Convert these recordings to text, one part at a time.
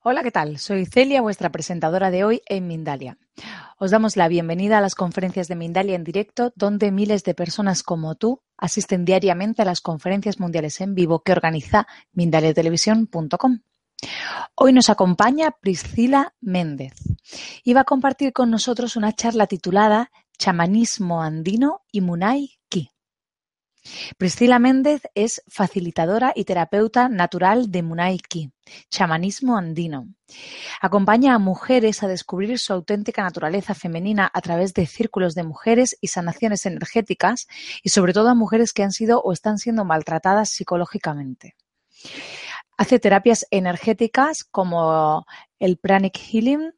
Hola, ¿qué tal? Soy Celia, vuestra presentadora de hoy en Mindalia. Os damos la bienvenida a las conferencias de Mindalia en directo, donde miles de personas como tú asisten diariamente a las conferencias mundiales en vivo que organiza mindaliatelevisión.com. Hoy nos acompaña Priscila Méndez y va a compartir con nosotros una charla titulada Chamanismo andino y Munay Ki. Priscila Méndez es facilitadora y terapeuta natural de Munay Ki, chamanismo andino. Acompaña a mujeres a descubrir su auténtica naturaleza femenina a través de círculos de mujeres y sanaciones energéticas y sobre todo a mujeres que han sido o están siendo maltratadas psicológicamente. Hace terapias energéticas como el pranic healing,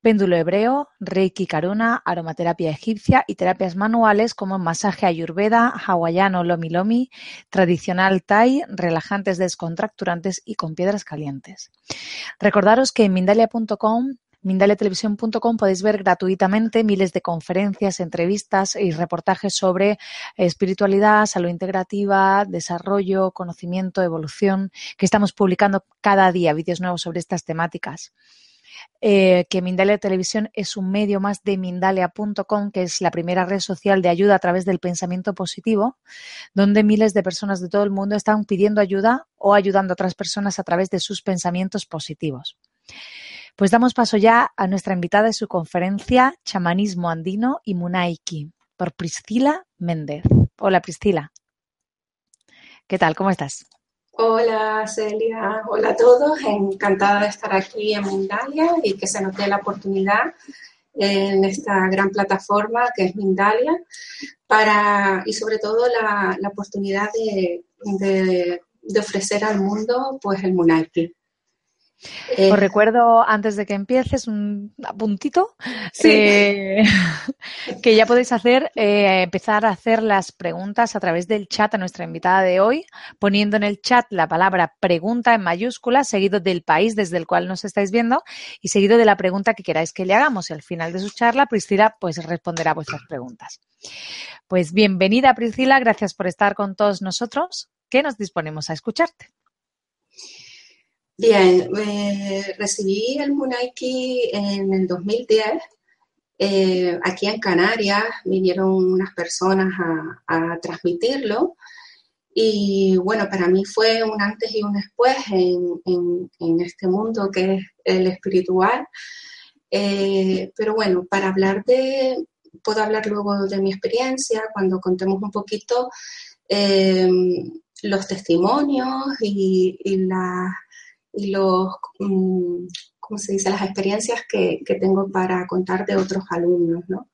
péndulo hebreo, reiki karuna, aromaterapia egipcia y terapias manuales como masaje ayurveda, hawaiano lomi lomi, tradicional thai, relajantes descontracturantes y con piedras calientes. Recordaros que en mindalia.com Mindaliatelevisión.com podéis ver gratuitamente miles de conferencias, entrevistas y reportajes sobre espiritualidad, salud integrativa, desarrollo, conocimiento, evolución, que estamos publicando cada día vídeos nuevos sobre estas temáticas. Eh, que Mindalia Televisión es un medio más de Mindalia.com, que es la primera red social de ayuda a través del pensamiento positivo, donde miles de personas de todo el mundo están pidiendo ayuda o ayudando a otras personas a través de sus pensamientos positivos. Pues damos paso ya a nuestra invitada de su conferencia Chamanismo Andino y Munaiki por Priscila Méndez. Hola Priscila. ¿Qué tal? ¿Cómo estás? Hola Celia, hola a todos, encantada de estar aquí en Mindalia y que se nos dé la oportunidad en esta gran plataforma que es Mindalia para, y sobre todo la, oportunidad de, ofrecer al mundo pues el Munaiki. Eh, Os recuerdo, antes de que empieces, un apuntito, eh, que ya podéis hacer, eh, empezar a hacer las preguntas a través del chat a nuestra invitada de hoy, poniendo en el chat la palabra pregunta en mayúsculas, seguido del país desde el cual nos estáis viendo y seguido de la pregunta que queráis que le hagamos. Y al final de su charla, Priscila pues responderá vuestras preguntas. Pues bienvenida, Priscila, gracias por estar con todos nosotros, que nos disponemos a escucharte. Bien, recibí el Munaiki en el 2010. Eh, aquí en Canarias vinieron unas personas a, transmitirlo y bueno, para mí fue un antes y un después en, este mundo que es el espiritual. Eh, pero bueno, para hablar de, puedo hablar luego de mi experiencia cuando contemos un poquito eh, los testimonios y las y los, mm, ¿cómo se dice?, las experiencias que, tengo para contar de otros alumnos, ¿no?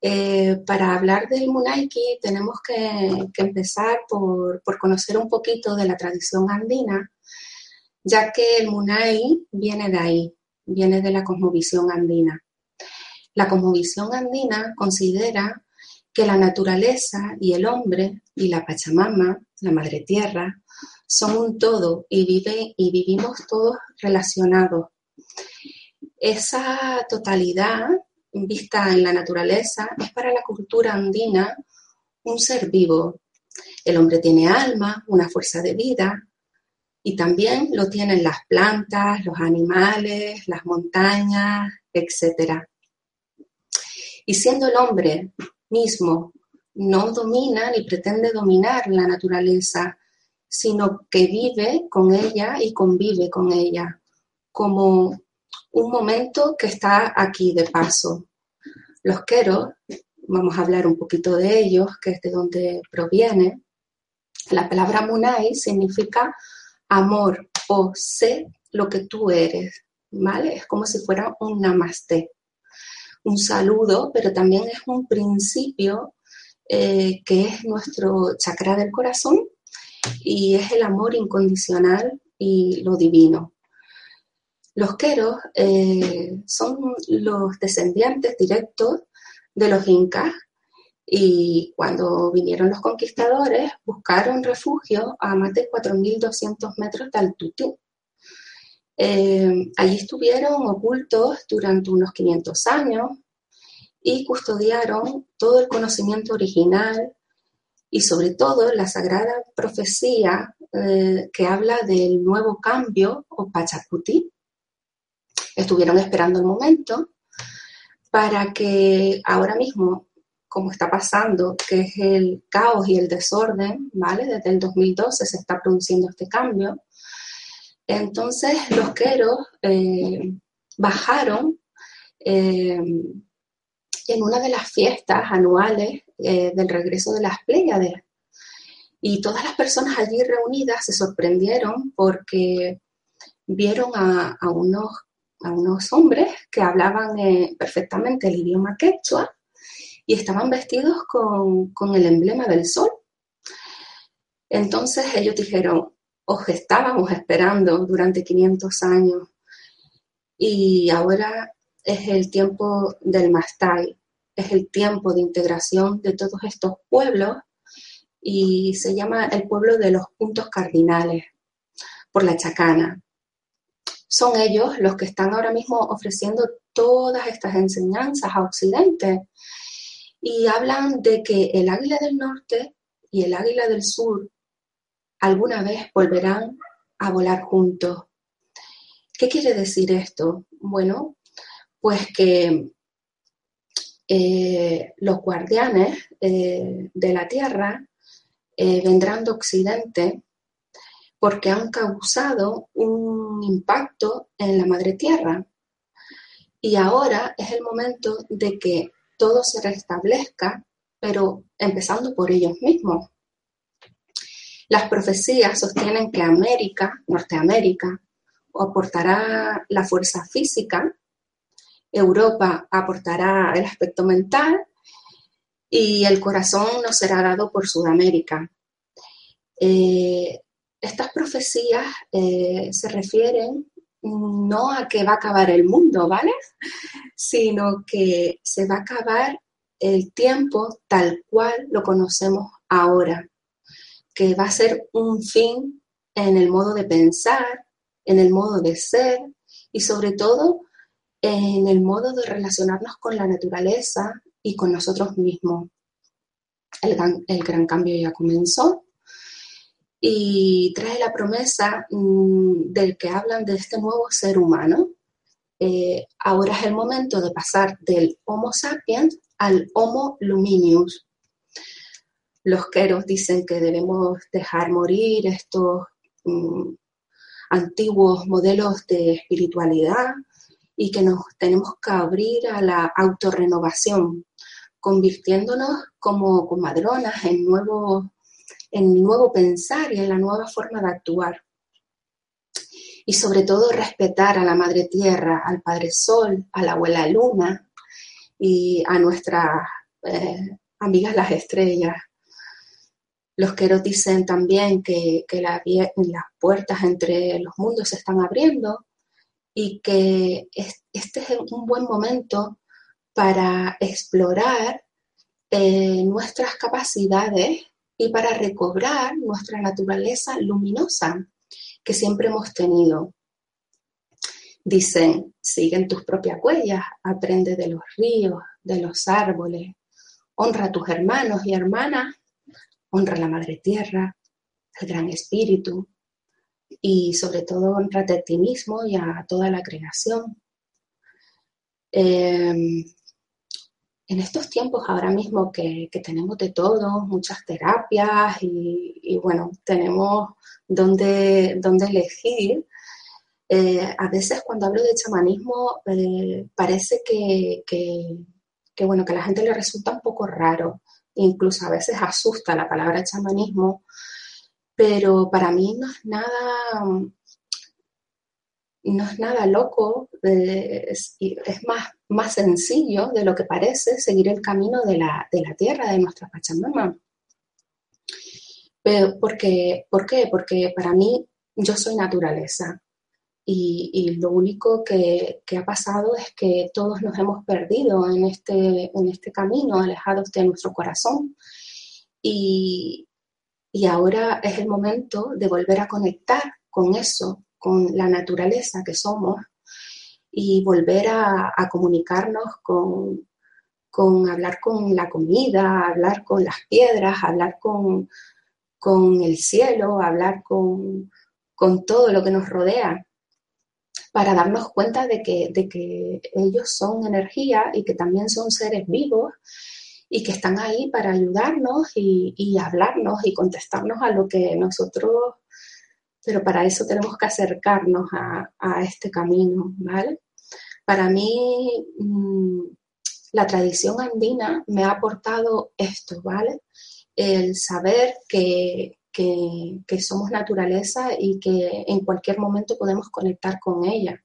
Eh, para hablar del Munaiki tenemos que, empezar por, conocer un poquito de la tradición andina, ya que el Munai viene de ahí, viene de la cosmovisión andina. La cosmovisión andina considera que la naturaleza y el hombre y la Pachamama, la Madre Tierra, son un todo y, vive, y vivimos todos relacionados. Esa totalidad vista en la naturaleza es para la cultura andina un ser vivo. El hombre tiene alma, una fuerza de vida, y también lo tienen las plantas, los animales, las montañas, etc. Y siendo el hombre mismo no domina ni pretende dominar la naturaleza, sino que vive con ella y convive con ella, como un momento que está aquí de paso. Los queros, vamos a hablar un poquito de ellos, que es de donde proviene. La palabra munai significa amor o sé lo que tú eres, ¿vale? Es como si fuera un namaste, un saludo, pero también es un principio eh, que es nuestro chakra del corazón y es el amor incondicional y lo divino. Los queros eh, son los descendientes directos de los incas y cuando vinieron los conquistadores buscaron refugio a más de 4.200 metros de altitud. Eh, allí estuvieron ocultos durante unos 500 años y custodiaron todo el conocimiento original y sobre todo la sagrada profecía eh, que habla del nuevo cambio o Pachacuti, estuvieron esperando el momento para que ahora mismo, como está pasando, que es el caos y el desorden, ¿vale? Desde el 2012 se está produciendo este cambio. Entonces los queros eh, bajaron eh, en una de las fiestas anuales eh, del regreso de las Pléyades. Y todas las personas allí reunidas se sorprendieron porque vieron a, unos, a unos, hombres que hablaban eh, perfectamente el idioma quechua y estaban vestidos con, con el emblema del sol. Entonces ellos dijeron, os estábamos esperando durante 500 años y ahora es el tiempo del Mastai, es el tiempo de integración de todos estos pueblos y se llama el pueblo de los puntos cardinales por la chacana. Son ellos los que están ahora mismo ofreciendo todas estas enseñanzas a Occidente y hablan de que el águila del norte y el águila del sur alguna vez volverán a volar juntos. ¿Qué quiere decir esto? Bueno, pues que eh, los guardianes eh, de la Tierra eh, vendrán de Occidente porque han causado un impacto en la Madre Tierra. Y ahora es el momento de que todo se restablezca, pero empezando por ellos mismos. Las profecías sostienen que América, Norteamérica, aportará la fuerza física, Europa aportará el aspecto mental y el corazón nos será dado por Sudamérica. Eh, estas profecías eh, se refieren no a que va a acabar el mundo, ¿vale? Sino que se va a acabar el tiempo tal cual lo conocemos ahora, que va a ser un fin en el modo de pensar, en el modo de ser y sobre todo en el modo de relacionarnos con la naturaleza y con nosotros mismos. El gran, cambio ya comenzó y trae la promesa mm, del que hablan de este nuevo ser humano. Eh, ahora es el momento de pasar del Homo sapiens al Homo luminius. Los queros dicen que debemos dejar morir estos mm, antiguos modelos de espiritualidad y que nos tenemos que abrir a la autorrenovación, convirtiéndonos como comadronas en nuevo, en nuevo pensar y en la nueva forma de actuar. Y sobre todo respetar a la Madre Tierra, al Padre Sol, a la Abuela Luna y a nuestras eh, amigas las estrellas, los queros dicen también que, las puertas entre los mundos se están abriendo y que este es un buen momento para explorar eh, nuestras capacidades y para recobrar nuestra naturaleza luminosa que siempre hemos tenido. Dicen, siguen tus propias huellas, aprende de los ríos, de los árboles, honra a tus hermanos y hermanas honra a la Madre Tierra, al Gran Espíritu y sobre todo honra a ti mismo y a toda la creación. Em, en estos tiempos ahora mismo que, tenemos de todo, muchas terapias y, bueno, tenemos donde, elegir, eh, a veces cuando hablo de chamanismo eh, parece que, que, bueno, que a la gente le resulta un poco raro incluso a veces asusta la palabra chamanismo, pero para mí no es nada, no es nada loco, es, más, más sencillo de lo que parece seguir el camino de la, tierra, de nuestra Pachamama. Pero, ¿por qué? Porque para mí yo soy naturaleza y, lo único que, ha pasado es que todos nos hemos perdido en este, en este camino, alejados de nuestro corazón. Y, ahora es el momento de volver a conectar con eso, con la naturaleza que somos y volver a, comunicarnos con, con, hablar con la comida, hablar con las piedras, hablar con, con el cielo, hablar con, con todo lo que nos rodea para darnos cuenta de que, de que ellos son energía y que también son seres vivos y que están ahí para ayudarnos y, hablarnos y contestarnos a lo que nosotros, pero para eso tenemos que acercarnos a, este camino, ¿vale? Para mí, mm, la tradición andina me ha aportado esto, ¿vale? El saber que, somos naturaleza y que en cualquier momento podemos conectar con ella.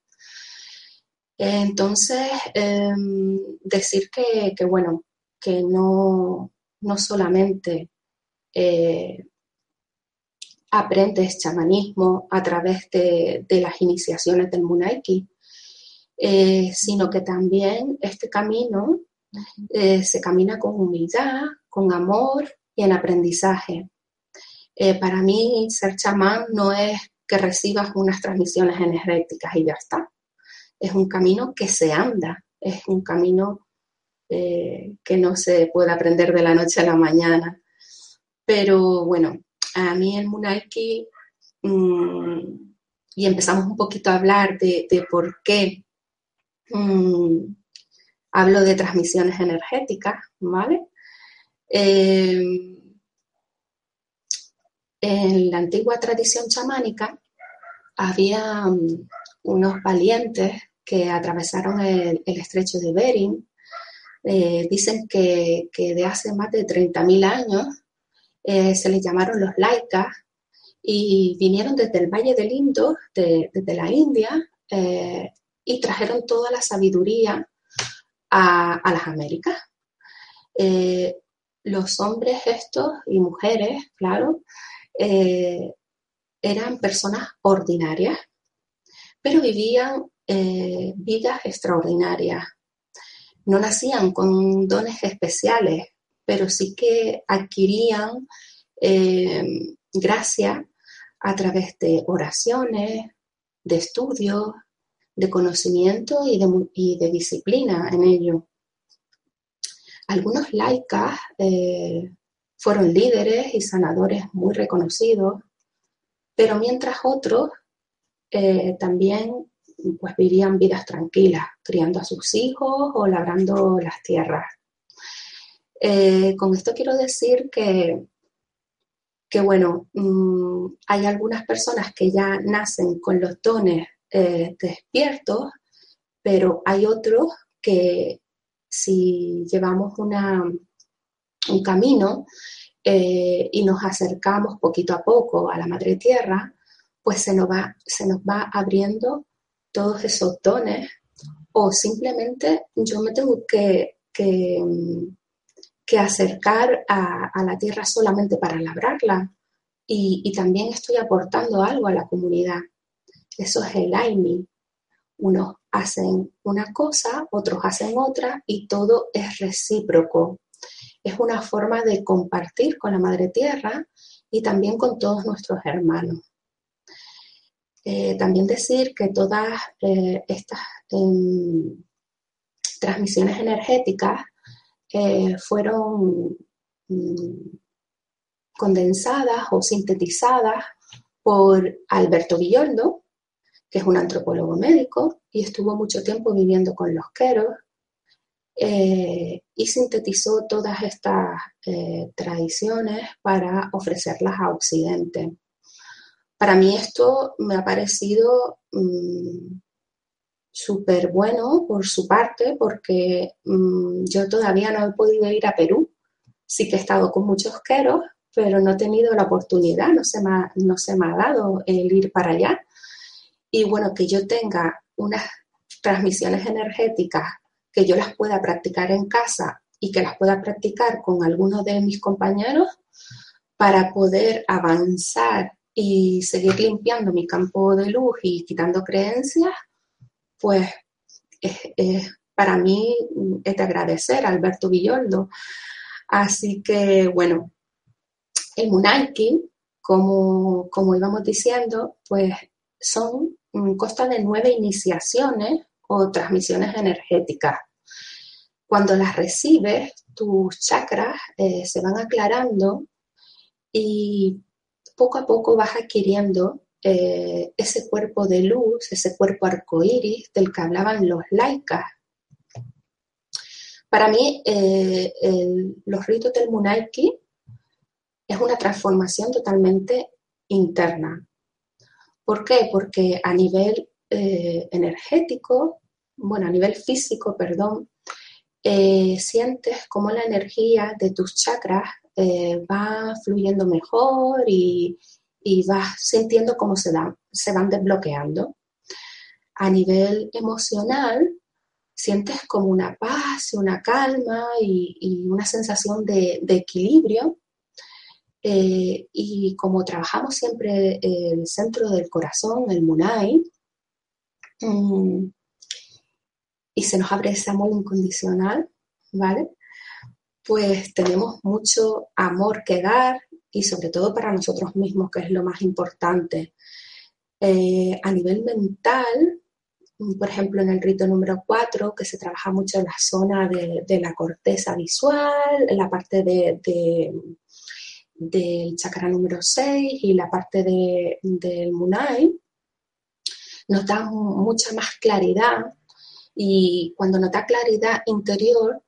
Entonces, em, decir que, bueno, que no, solamente eh, aprendes chamanismo a través de, las iniciaciones del Munaiki, eh, sino que también este camino eh, se camina con humildad, con amor y en aprendizaje. para mí, ser chamán no es que recibas unas transmisiones energéticas y ya está. Es un camino que se anda, es un camino eh, que no se puede aprender de la noche a la mañana. Pero bueno, a mí el Munaiki, mm, y empezamos un poquito a hablar de, por qué mm, hablo de transmisiones energéticas, ¿vale? Eh, en la antigua tradición chamánica había mm, unos valientes que atravesaron el, el estrecho de Bering eh, dicen que, de hace más de 30.000 años eh, se les llamaron los laicas y vinieron desde el Valle del Indo, desde la India, eh, y trajeron toda la sabiduría a, las Américas. los hombres estos y mujeres, claro, eran personas ordinarias, pero vivían vidas extraordinarias, no nacían con dones especiales, pero sí que adquirían eh, gracia a través de oraciones, de estudios, de conocimiento y de, disciplina en ello. Algunos laicas eh, fueron líderes y sanadores muy reconocidos, pero mientras otros eh, también pues vivían vidas tranquilas, criando a sus hijos o labrando las tierras. Eh, con esto quiero decir que, que bueno, mm, hay algunas personas que ya nacen con los dones eh, despiertos, pero hay otros que si llevamos una, un camino eh, y nos acercamos poquito a poco a la madre tierra, pues se nos va, se nos va abriendo todos esos dones o simplemente yo me tengo que, que, acercar a, la tierra solamente para labrarla y, también estoy aportando algo a la comunidad. Eso es el AIMI. Unos hacen una cosa, otros hacen otra y todo es recíproco. Es una forma de compartir con la Madre Tierra y también con todos nuestros hermanos. Eh, también decir que todas eh, estas em, transmisiones energéticas eh, fueron mm, condensadas o sintetizadas por Alberto Villoldo, que es un antropólogo médico y estuvo mucho tiempo viviendo con los queros, y sintetizó todas estas tradiciones para ofrecerlas a Occidente. Para mí esto me ha parecido mm, súper bueno por su parte porque mm, yo todavía no he podido ir a Perú. Sí que he estado con muchos queros, pero no he tenido la oportunidad, no se me ha, no se me ha dado el ir para allá. Y bueno, que yo tenga unas transmisiones energéticas que yo las pueda practicar en casa y que las pueda practicar con algunos de mis compañeros para poder avanzar y seguir limpiando mi campo de luz y quitando creencias, pues es, para mí es de agradecer Alberto Villoldo. Así que, bueno, el Munaiki, como, como íbamos diciendo, pues son consta de nueve iniciaciones o transmisiones energéticas. Cuando las recibes, tus chakras eh, se van aclarando y poco a poco vas adquiriendo eh, ese cuerpo de luz, ese cuerpo arcoíris del que hablaban los laicas. Para mí, eh, los ritos del Munaiki es una transformación totalmente interna. ¿Por qué? Porque a nivel eh, energético, bueno, a nivel físico, perdón, sientes cómo la energía de tus chakras va fluyendo mejor y, y vas sintiendo cómo se, dan, se van desbloqueando. A nivel emocional, sientes como una paz, una calma y, una sensación de, equilibrio. Eh, y como trabajamos siempre el centro del corazón, el Munai, mm, y se nos abre ese amor incondicional, ¿vale? Pues tenemos mucho amor que dar y sobre todo para nosotros mismos, que es lo más importante. Eh, a nivel mental, por ejemplo, en el rito número 4, que se trabaja mucho en la zona de, la corteza visual, la parte de, del chakra número 6 y la parte del munai, nos da mucha más claridad y cuando nos da claridad interior,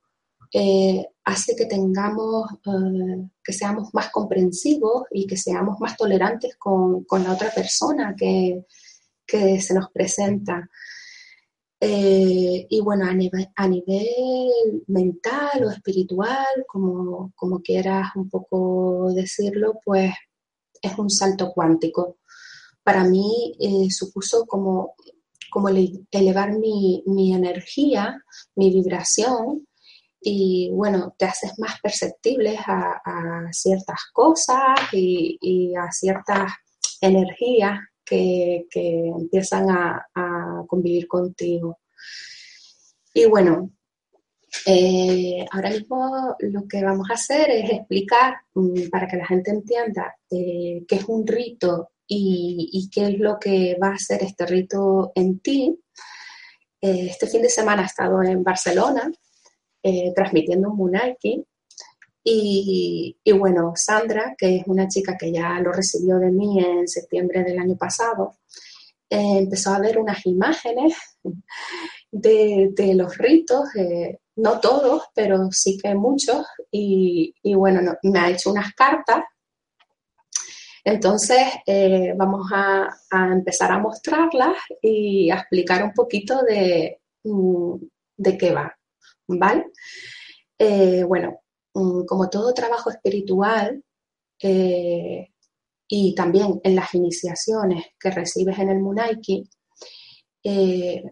eh, hace que tengamos, eh, que seamos más comprensivos y que seamos más tolerantes con, la otra persona que, se nos presenta. Eh, y bueno, a nivel, a nivel, mental o espiritual, como, quieras un poco decirlo, pues es un salto cuántico. Para mí supuso como, como elevar mi, mi energía, mi vibración, y bueno, te haces más perceptibles a, ciertas cosas y, a ciertas energías que, empiezan a, convivir contigo. Y bueno, eh, ahora mismo lo que vamos a hacer es explicar mm, para que la gente entienda eh, qué es un rito y, qué es lo que va a hacer este rito en ti. Eh, este fin de semana he estado en Barcelona eh, transmitiendo un Munaiki. Y, y, bueno, Sandra, que es una chica que ya lo recibió de mí en septiembre del año pasado, eh, empezó a ver unas imágenes de, los ritos, eh, no todos, pero sí que muchos, y, bueno, me ha hecho unas cartas. Entonces, vamos a, a, empezar a mostrarlas y a explicar un poquito de, mm, de qué va. ¿Vale? Eh, bueno, mm, como todo trabajo espiritual eh, y también en las iniciaciones que recibes en el Munaiki, eh,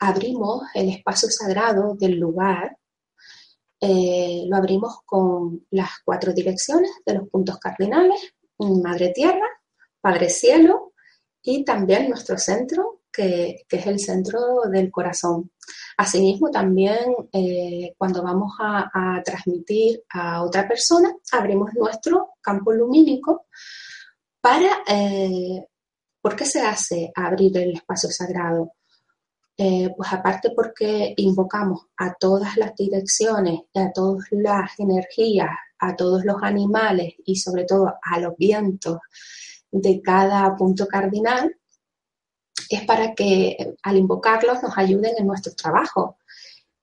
abrimos el espacio sagrado del lugar, lo abrimos con las cuatro direcciones de los puntos cardinales, Madre Tierra, Padre Cielo y también nuestro centro, que es el centro del corazón. Asimismo, también eh, cuando vamos a, transmitir a otra persona, abrimos nuestro campo lumínico para... Eh, ¿Por qué se hace abrir el espacio sagrado? Eh, pues aparte porque invocamos a todas las direcciones, a todas las energías, a todos los animales y sobre todo a los vientos de cada punto cardinal, es para que al invocarlos nos ayuden en nuestro trabajo.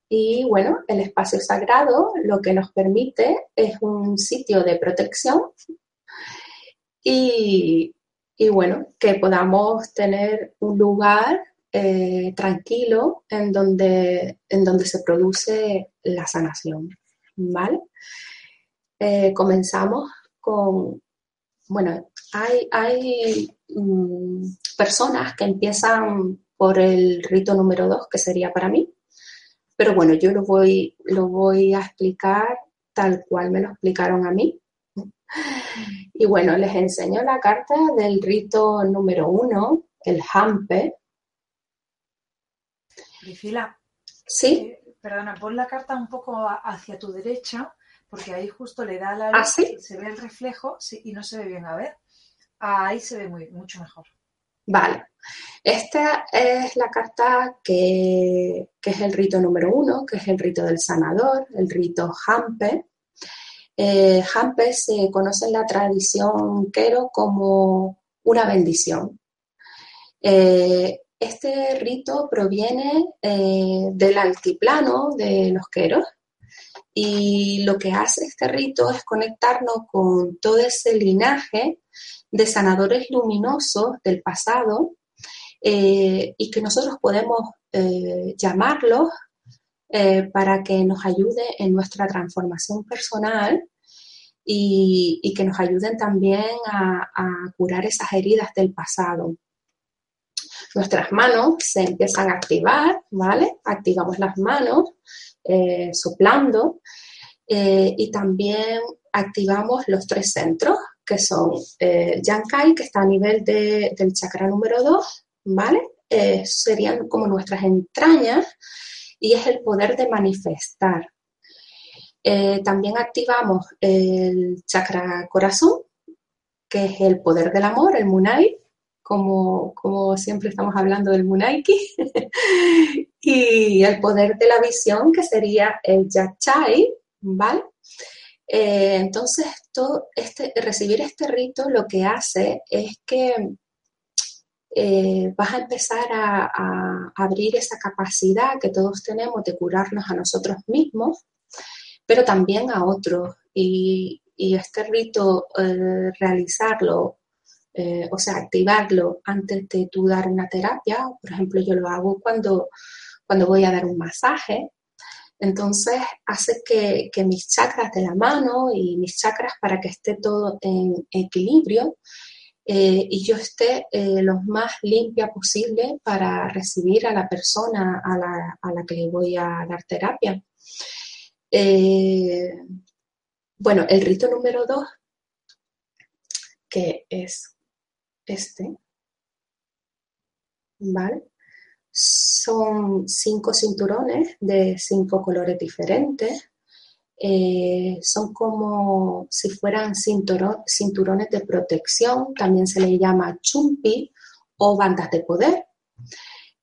Y bueno, el espacio sagrado lo que nos permite es un sitio de protección y, bueno, que podamos tener un lugar eh, tranquilo en donde, en donde se produce la sanación. ¿Vale? Eh, comenzamos con, bueno, hay, hay mm, personas que empiezan por el rito número dos, que sería para mí, pero bueno, yo lo voy, lo voy a explicar tal cual me lo explicaron a mí. Y bueno, les enseño la carta del rito número uno, el Hampe. Priscila. Sí. Eh, perdona, pon la carta un poco hacia tu derecha, porque ahí justo le da la ¿Ah, luz, ¿Ah, se ve el reflejo y no se ve bien. A ver, ahí se ve muy, mucho mejor. Vale. Esta es la carta que, es el rito número uno, que es el rito del sanador, el rito Hampe. Eh, Hampe se conoce en la tradición quero como una bendición. Eh, este rito proviene eh, del altiplano de los Queros y lo que hace este rito es conectarnos con todo ese linaje de sanadores luminosos del pasado eh, y que nosotros podemos llamarlos para que nos ayude en nuestra transformación personal y, que nos ayuden también a, curar esas heridas del pasado. Nuestras manos se empiezan a activar, ¿vale? Activamos las manos eh, soplando eh, y también activamos los tres centros, que son eh, Yankai, que está a nivel del chakra número 2, ¿vale? serían como nuestras entrañas y es el poder de manifestar. Eh, también activamos el chakra corazón, que es el poder del amor, el Munai, como, como siempre estamos hablando del Munaiki, y el poder de la visión, que sería el Yachai, ¿vale? Eh, entonces, este, recibir este rito lo que hace es que eh, vas a empezar a abrir esa capacidad que todos tenemos de curarnos a nosotros mismos pero también a otros. Y, este rito, eh, realizarlo, o sea, activarlo antes de tú dar una terapia, por ejemplo, yo lo hago cuando, cuando voy a dar un masaje, entonces hace que, mis chakras de la mano y mis chakras para que esté todo en equilibrio eh, y yo esté lo más limpia posible para recibir a la persona a la, a la que le voy a dar terapia. Eh, bueno, el rito número dos, que es este, ¿vale? Son cinco cinturones de cinco colores diferentes. Eh, son como si fueran cinturones de protección, también se le llama chumpi o bandas de poder.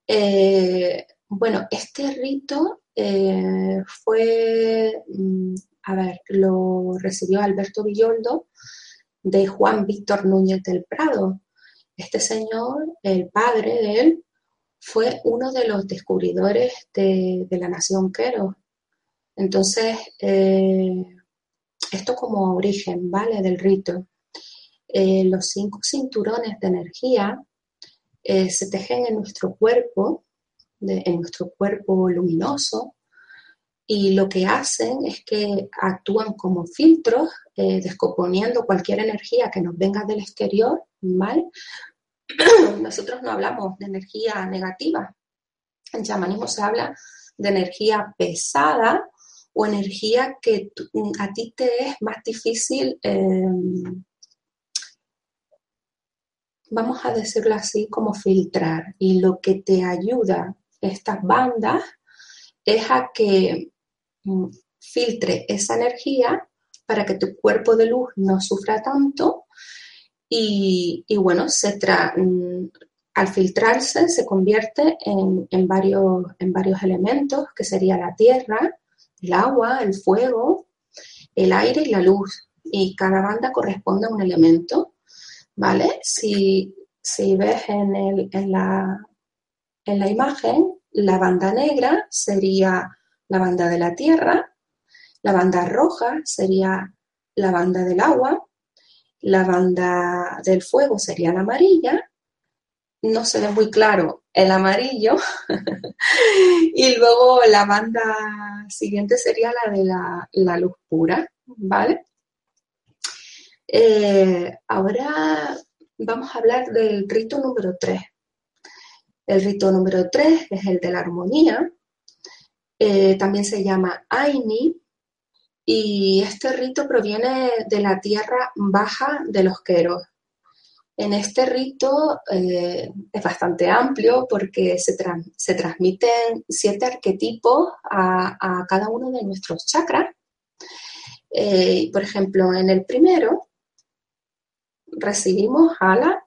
Eh, bueno, este rito eh, fue, mm, a ver, lo recibió Alberto Villoldo de Juan Víctor Núñez del Prado. Este señor, el padre de él, fue uno de los descubridores de, la nación Quero. Entonces, eh, esto como origen, ¿vale? Del rito. Eh, los cinco cinturones de energía se tejen en nuestro cuerpo en nuestro cuerpo luminoso y lo que hacen es que actúan como filtros, eh, descomponiendo cualquier energía que nos venga del exterior, ¿vale? Nosotros no hablamos de energía negativa. En chamanismo se habla de energía pesada o energía que a ti te es más difícil, em, vamos a decirlo así, como filtrar. Y lo que te ayuda estas bandas es a que mm, filtre esa energía para que tu cuerpo de luz no sufra tanto y, bueno, se mm, al filtrarse se convierte en, varios, en varios elementos, que sería la tierra, el agua, el fuego, el aire y la luz. Y cada banda corresponde a un elemento, ¿vale? Si, ves en, el, en, la, en la imagen, la banda negra sería la banda de la tierra, la banda roja sería la banda del agua, la banda del fuego sería la amarilla, no se ve muy claro el amarillo, y luego la banda siguiente sería la de la, luz pura, ¿vale? Eh, ahora vamos a hablar del rito número 3. El rito número 3 es el de la armonía. Eh, también se llama Aini. Y este rito proviene de la tierra baja de los Queros. En este rito eh, es bastante amplio porque se, transmiten siete arquetipos a, cada uno de nuestros chakras. Eh, por ejemplo, en el primero recibimos a la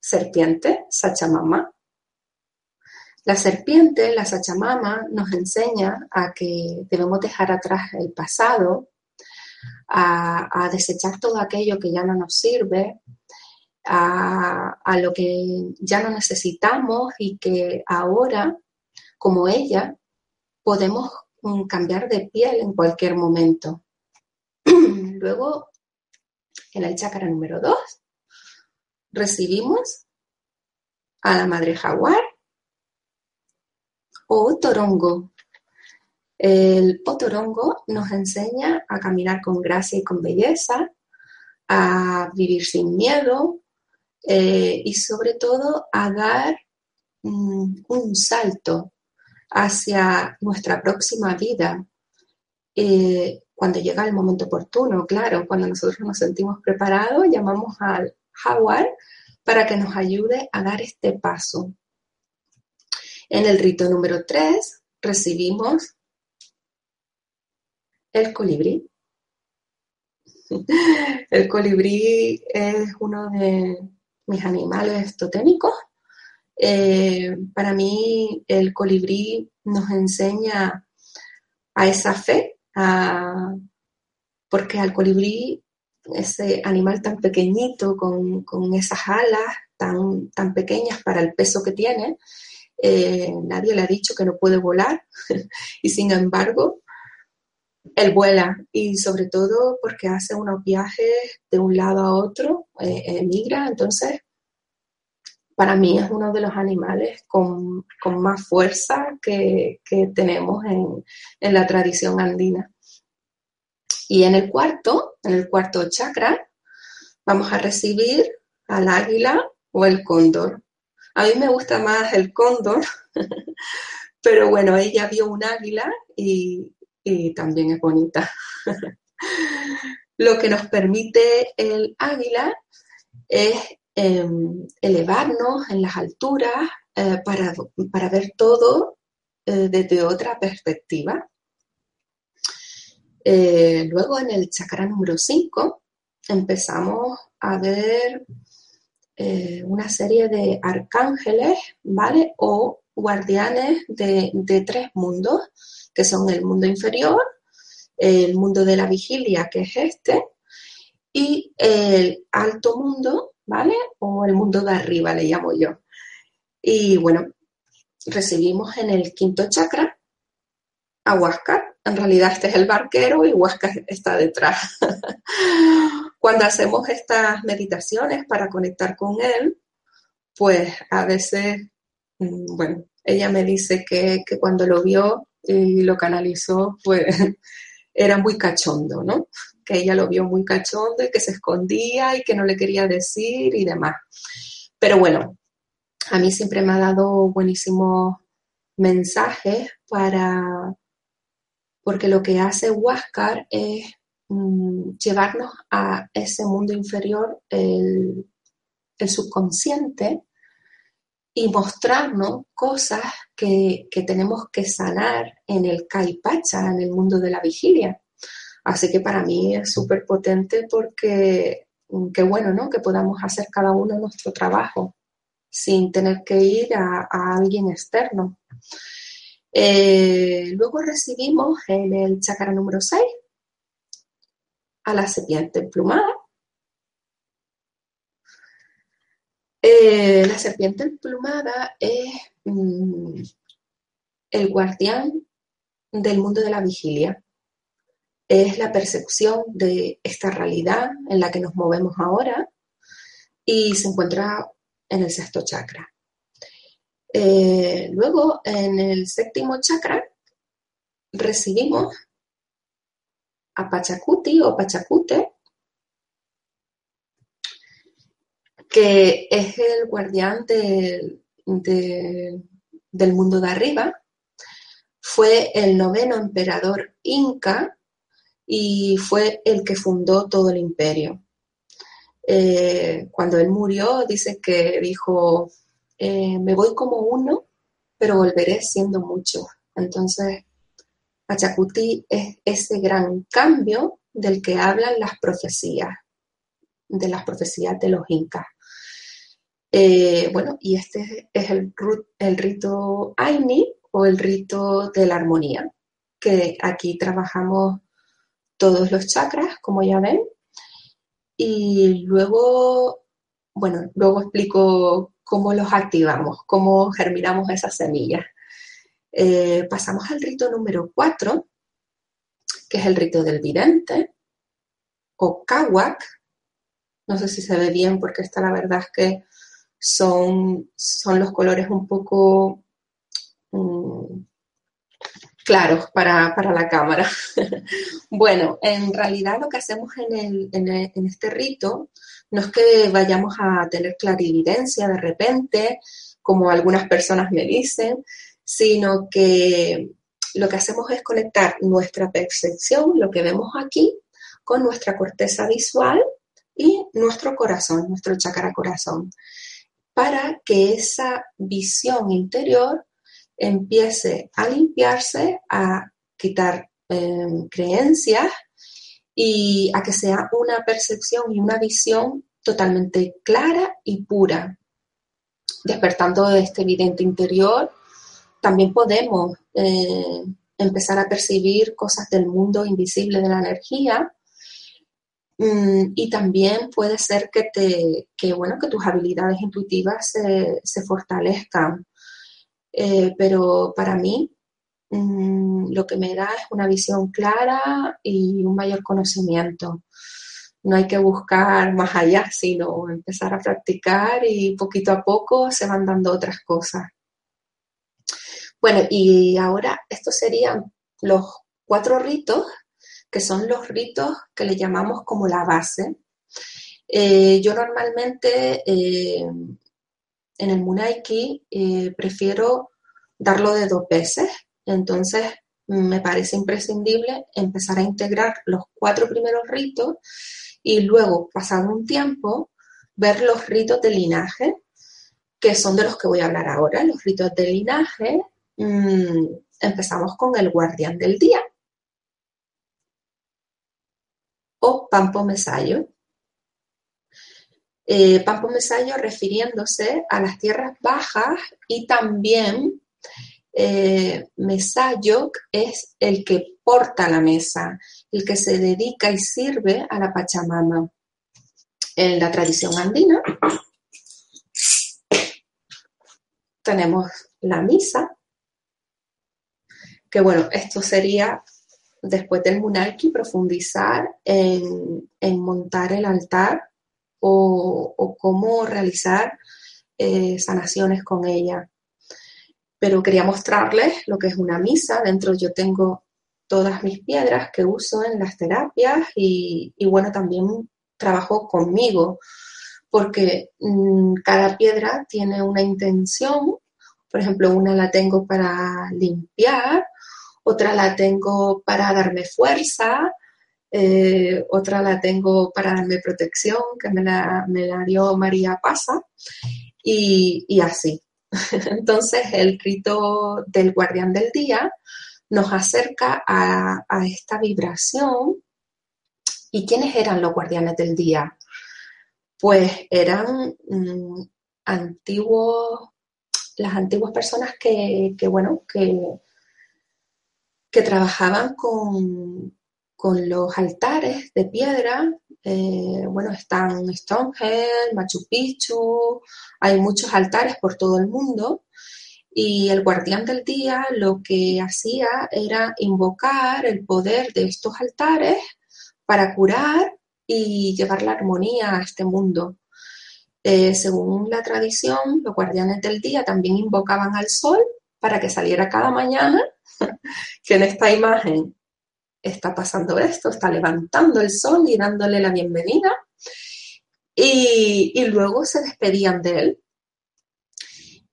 serpiente, Sachamama. La serpiente, la Sachamama, nos enseña a que debemos dejar atrás el pasado, a, desechar todo aquello que ya no nos sirve, a, lo que ya no necesitamos y que ahora, como ella, podemos mm, cambiar de piel en cualquier momento. Luego, en el chakra número 2, recibimos a la madre jaguar o torongo. El otorongo nos enseña a caminar con gracia y con belleza, a vivir sin miedo eh, y sobre todo a dar mm, un salto hacia nuestra próxima vida eh, cuando llega el momento oportuno, claro, cuando nosotros nos sentimos preparados, llamamos al jaguar para que nos ayude a dar este paso. En el rito número 3 recibimos el colibrí. El colibrí es uno de mis animales totémicos. Eh, para mí el colibrí nos enseña a esa fe, porque al colibrí, ese animal tan pequeñito, con, esas alas tan, tan pequeñas para el peso que tiene, eh, nadie le ha dicho que no puede volar y sin embargo él vuela y sobre todo porque hace unos viajes de un lado a otro, eh, emigra, entonces para mí es uno de los animales con, más fuerza que, tenemos en, en, la tradición andina. Y en el cuarto, en el cuarto chakra, vamos a recibir al águila o el cóndor. A mí me gusta más el cóndor, pero bueno, ella vio un águila y, también es bonita. Lo que nos permite el águila es em, elevarnos en las alturas eh, para, ver todo eh, desde otra perspectiva. Eh, luego en el chakra número 5 empezamos a ver eh, una serie de arcángeles, ¿vale? O guardianes de, tres mundos, que son el mundo inferior, el mundo de la vigilia, que es este, y el alto mundo, ¿vale? O el mundo de arriba, le llamo yo. Y bueno, recibimos en el quinto chakra a Huáscar. En realidad este es el barquero y Huáscar está detrás. Cuando hacemos estas meditaciones para conectar con él, pues a veces, mm, bueno, ella me dice que, cuando lo vio y lo canalizó, pues era muy cachondo, ¿no? Que ella lo vio muy cachondo y que se escondía y que no le quería decir y demás. Pero bueno, a mí siempre me ha dado buenísimos mensajes para, porque lo que hace Huáscar es Mm, llevarnos a ese mundo inferior, el, subconsciente, y mostrarnos cosas que, tenemos que sanar en el Kaipacha, en el mundo de la vigilia. Así que para mí es súper potente porque mm, qué bueno, ¿no? Que podamos hacer cada uno nuestro trabajo sin tener que ir a, alguien externo. Eh, luego recibimos en el chakra número 6 a la serpiente emplumada. Eh, la serpiente emplumada es mm, el guardián del mundo de la vigilia. Es la percepción de esta realidad en la que nos movemos ahora y se encuentra en el sexto chakra. Eh, luego, en el séptimo chakra, recibimos a Pachacuti o Pachacute, que es el guardián del mundo de arriba, fue el noveno emperador inca y fue el que fundó todo el imperio. Eh, cuando él murió, dice que dijo, eh, me voy como uno, pero volveré siendo mucho. Entonces, Pachacuti es ese gran cambio del que hablan las profecías, de las profecías de los incas. Eh, bueno, y este es el, el rito Aini o el rito de la armonía, que aquí trabajamos todos los chakras, como ya ven, y luego, bueno, luego explico cómo los activamos, cómo germinamos esas semillas. Eh, pasamos al rito número 4, que es el rito del vidente, o kawak. No sé si se ve bien porque esta la verdad es que son, son los colores un poco mm, claros para, la cámara. bueno, en realidad lo que hacemos en, en, este rito no es que vayamos a tener clarividencia de repente, como algunas personas me dicen, sino que lo que hacemos es conectar nuestra percepción, lo que vemos aquí, con nuestra corteza visual y nuestro corazón, nuestro chakra corazón, para que esa visión interior empiece a limpiarse, a quitar em, creencias y a que sea una percepción y una visión totalmente clara y pura. Despertando este evidente interior, también podemos eh, empezar a percibir cosas del mundo invisible de la energía mm, y también puede ser que, te, bueno, que tus habilidades intuitivas se fortalezcan eh, pero para mí mm, lo que me da es una visión clara y un mayor conocimiento. No hay que buscar más allá, sino empezar a practicar y poquito a poco se van dando otras cosas. Bueno, y ahora estos serían los cuatro ritos, que son los ritos que le llamamos como la base. Eh, yo normalmente eh, en el Munaiki eh, prefiero darlo de dos veces, entonces me parece imprescindible empezar a integrar los cuatro primeros ritos y luego, pasado un tiempo, ver los ritos de linaje, que son de los que voy a hablar ahora. Los ritos de linaje, mm, empezamos con el guardián del día o Pampo Mesayo. Eh, Pampo Mesayo refiriéndose a las tierras bajas y también eh, Mesayo es el que porta la mesa, el que se dedica y sirve a la Pachamama. En la tradición andina tenemos la misa, que bueno, esto sería después del Munalki profundizar en, en montar el altar o, cómo realizar eh, sanaciones con ella. Pero quería mostrarles lo que es una misa. Dentro yo tengo todas mis piedras que uso en las terapias y, bueno, también trabajo conmigo porque mm, cada piedra tiene una intención. Por ejemplo, una la tengo para limpiar, otra la tengo para darme fuerza, eh, otra la tengo para darme protección, que me la, dio María Pasa, y, así. Entonces, el rito del guardián del día nos acerca a, esta vibración. ¿Y quiénes eran los guardianes del día? Pues eran mm, antiguos, las antiguas personas que, bueno, que, trabajaban con, con los altares de piedra. Eh, bueno, están Stonehenge, Machu Picchu, hay muchos altares por todo el mundo. Y el guardián del día lo que hacía era invocar el poder de estos altares para curar y llevar la armonía a este mundo. Eh, según la tradición, los guardianes del día también invocaban al sol para que saliera cada mañana, que en esta imagen está pasando esto, está levantando el sol y dándole la bienvenida. Y, luego se despedían de él.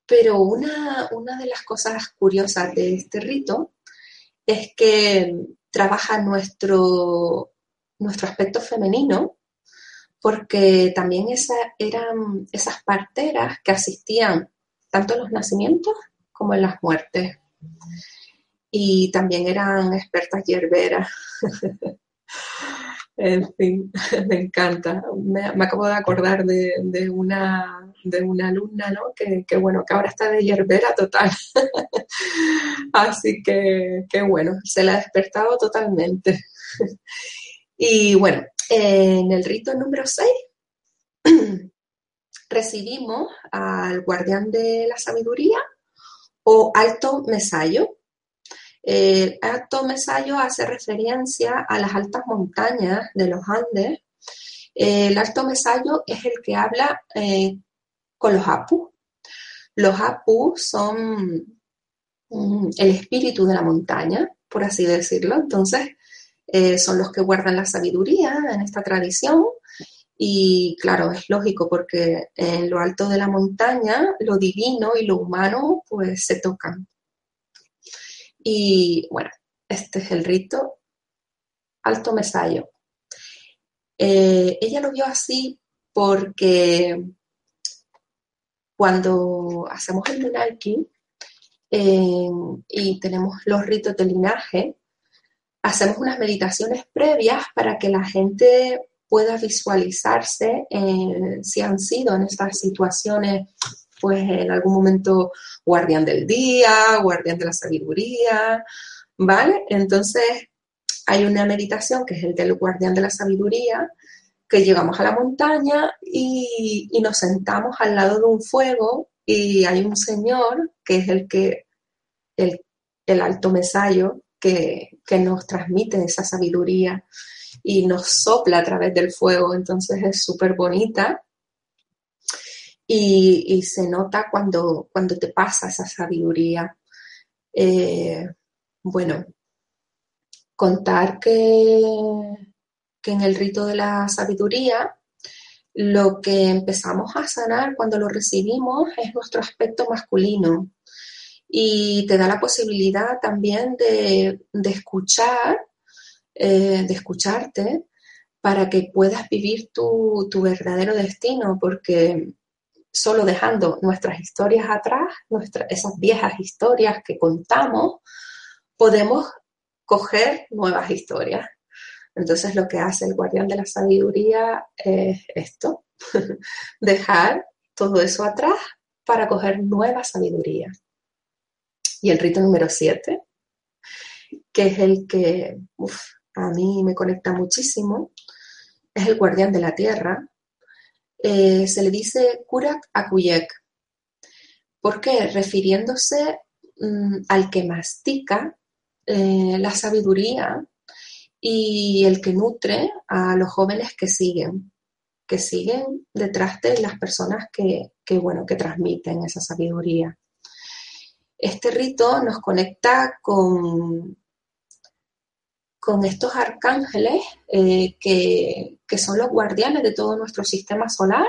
Pero una, de las cosas curiosas de este rito es que trabaja nuestro, nuestro aspecto femenino, porque también esa, eran esas parteras que asistían tanto en los nacimientos como en las muertes y también eran expertas hierberas. en fin, me encanta. Me, acabo de acordar de, una, de una alumna, ¿no? Que, bueno, que ahora está de hierbera total. Así que, que bueno, se la ha despertado totalmente. Y bueno, en el rito número 6 recibimos al guardián de la sabiduría o alto mesayo. El alto mesayo hace referencia a las altas montañas de los Andes. El alto mesayo es el que habla eh, con los Apu. Los Apu son mm, el espíritu de la montaña, por así decirlo. Entonces, eh, son los que guardan la sabiduría en esta tradición. Y claro, es lógico porque en lo alto de la montaña lo divino y lo humano pues se tocan. Y bueno, este es el rito alto mesayo. Eh, ella lo vio así porque cuando hacemos el menarki eh, y tenemos los ritos de linaje, hacemos unas meditaciones previas para que la gente pueda visualizarse si han sido en estas situaciones, pues en algún momento guardián del día, guardián de la sabiduría, ¿vale? Entonces hay una meditación que es el del guardián de la sabiduría, que llegamos a la montaña y, nos sentamos al lado de un fuego y hay un señor que es el que, el, el alto mesayo, que, nos transmite esa sabiduría y nos sopla a través del fuego, entonces es súper bonita. Y, se nota cuando, cuando te pasa esa sabiduría. Eh, bueno, contar que, que en el rito de la sabiduría lo que empezamos a sanar cuando lo recibimos es nuestro aspecto masculino y te da la posibilidad también de, escuchar, eh, de escucharte para que puedas vivir tu, verdadero destino, porque solo dejando nuestras historias atrás, esas viejas historias que contamos, podemos coger nuevas historias. Entonces lo que hace el guardián de la sabiduría es esto, dejar todo eso atrás para coger nueva sabiduría. Y el rito número 7, que es el que a mí me conecta muchísimo, es el guardián de la tierra. Eh, se le dice Kurak Akuyek. ¿Por qué? Refiriéndose mm, al que mastica eh, la sabiduría y el que nutre a los jóvenes que siguen, que siguen detrás de las personas que, que, bueno, que transmiten esa sabiduría. Este rito nos conecta con, con estos arcángeles eh, que, son los guardianes de todo nuestro sistema solar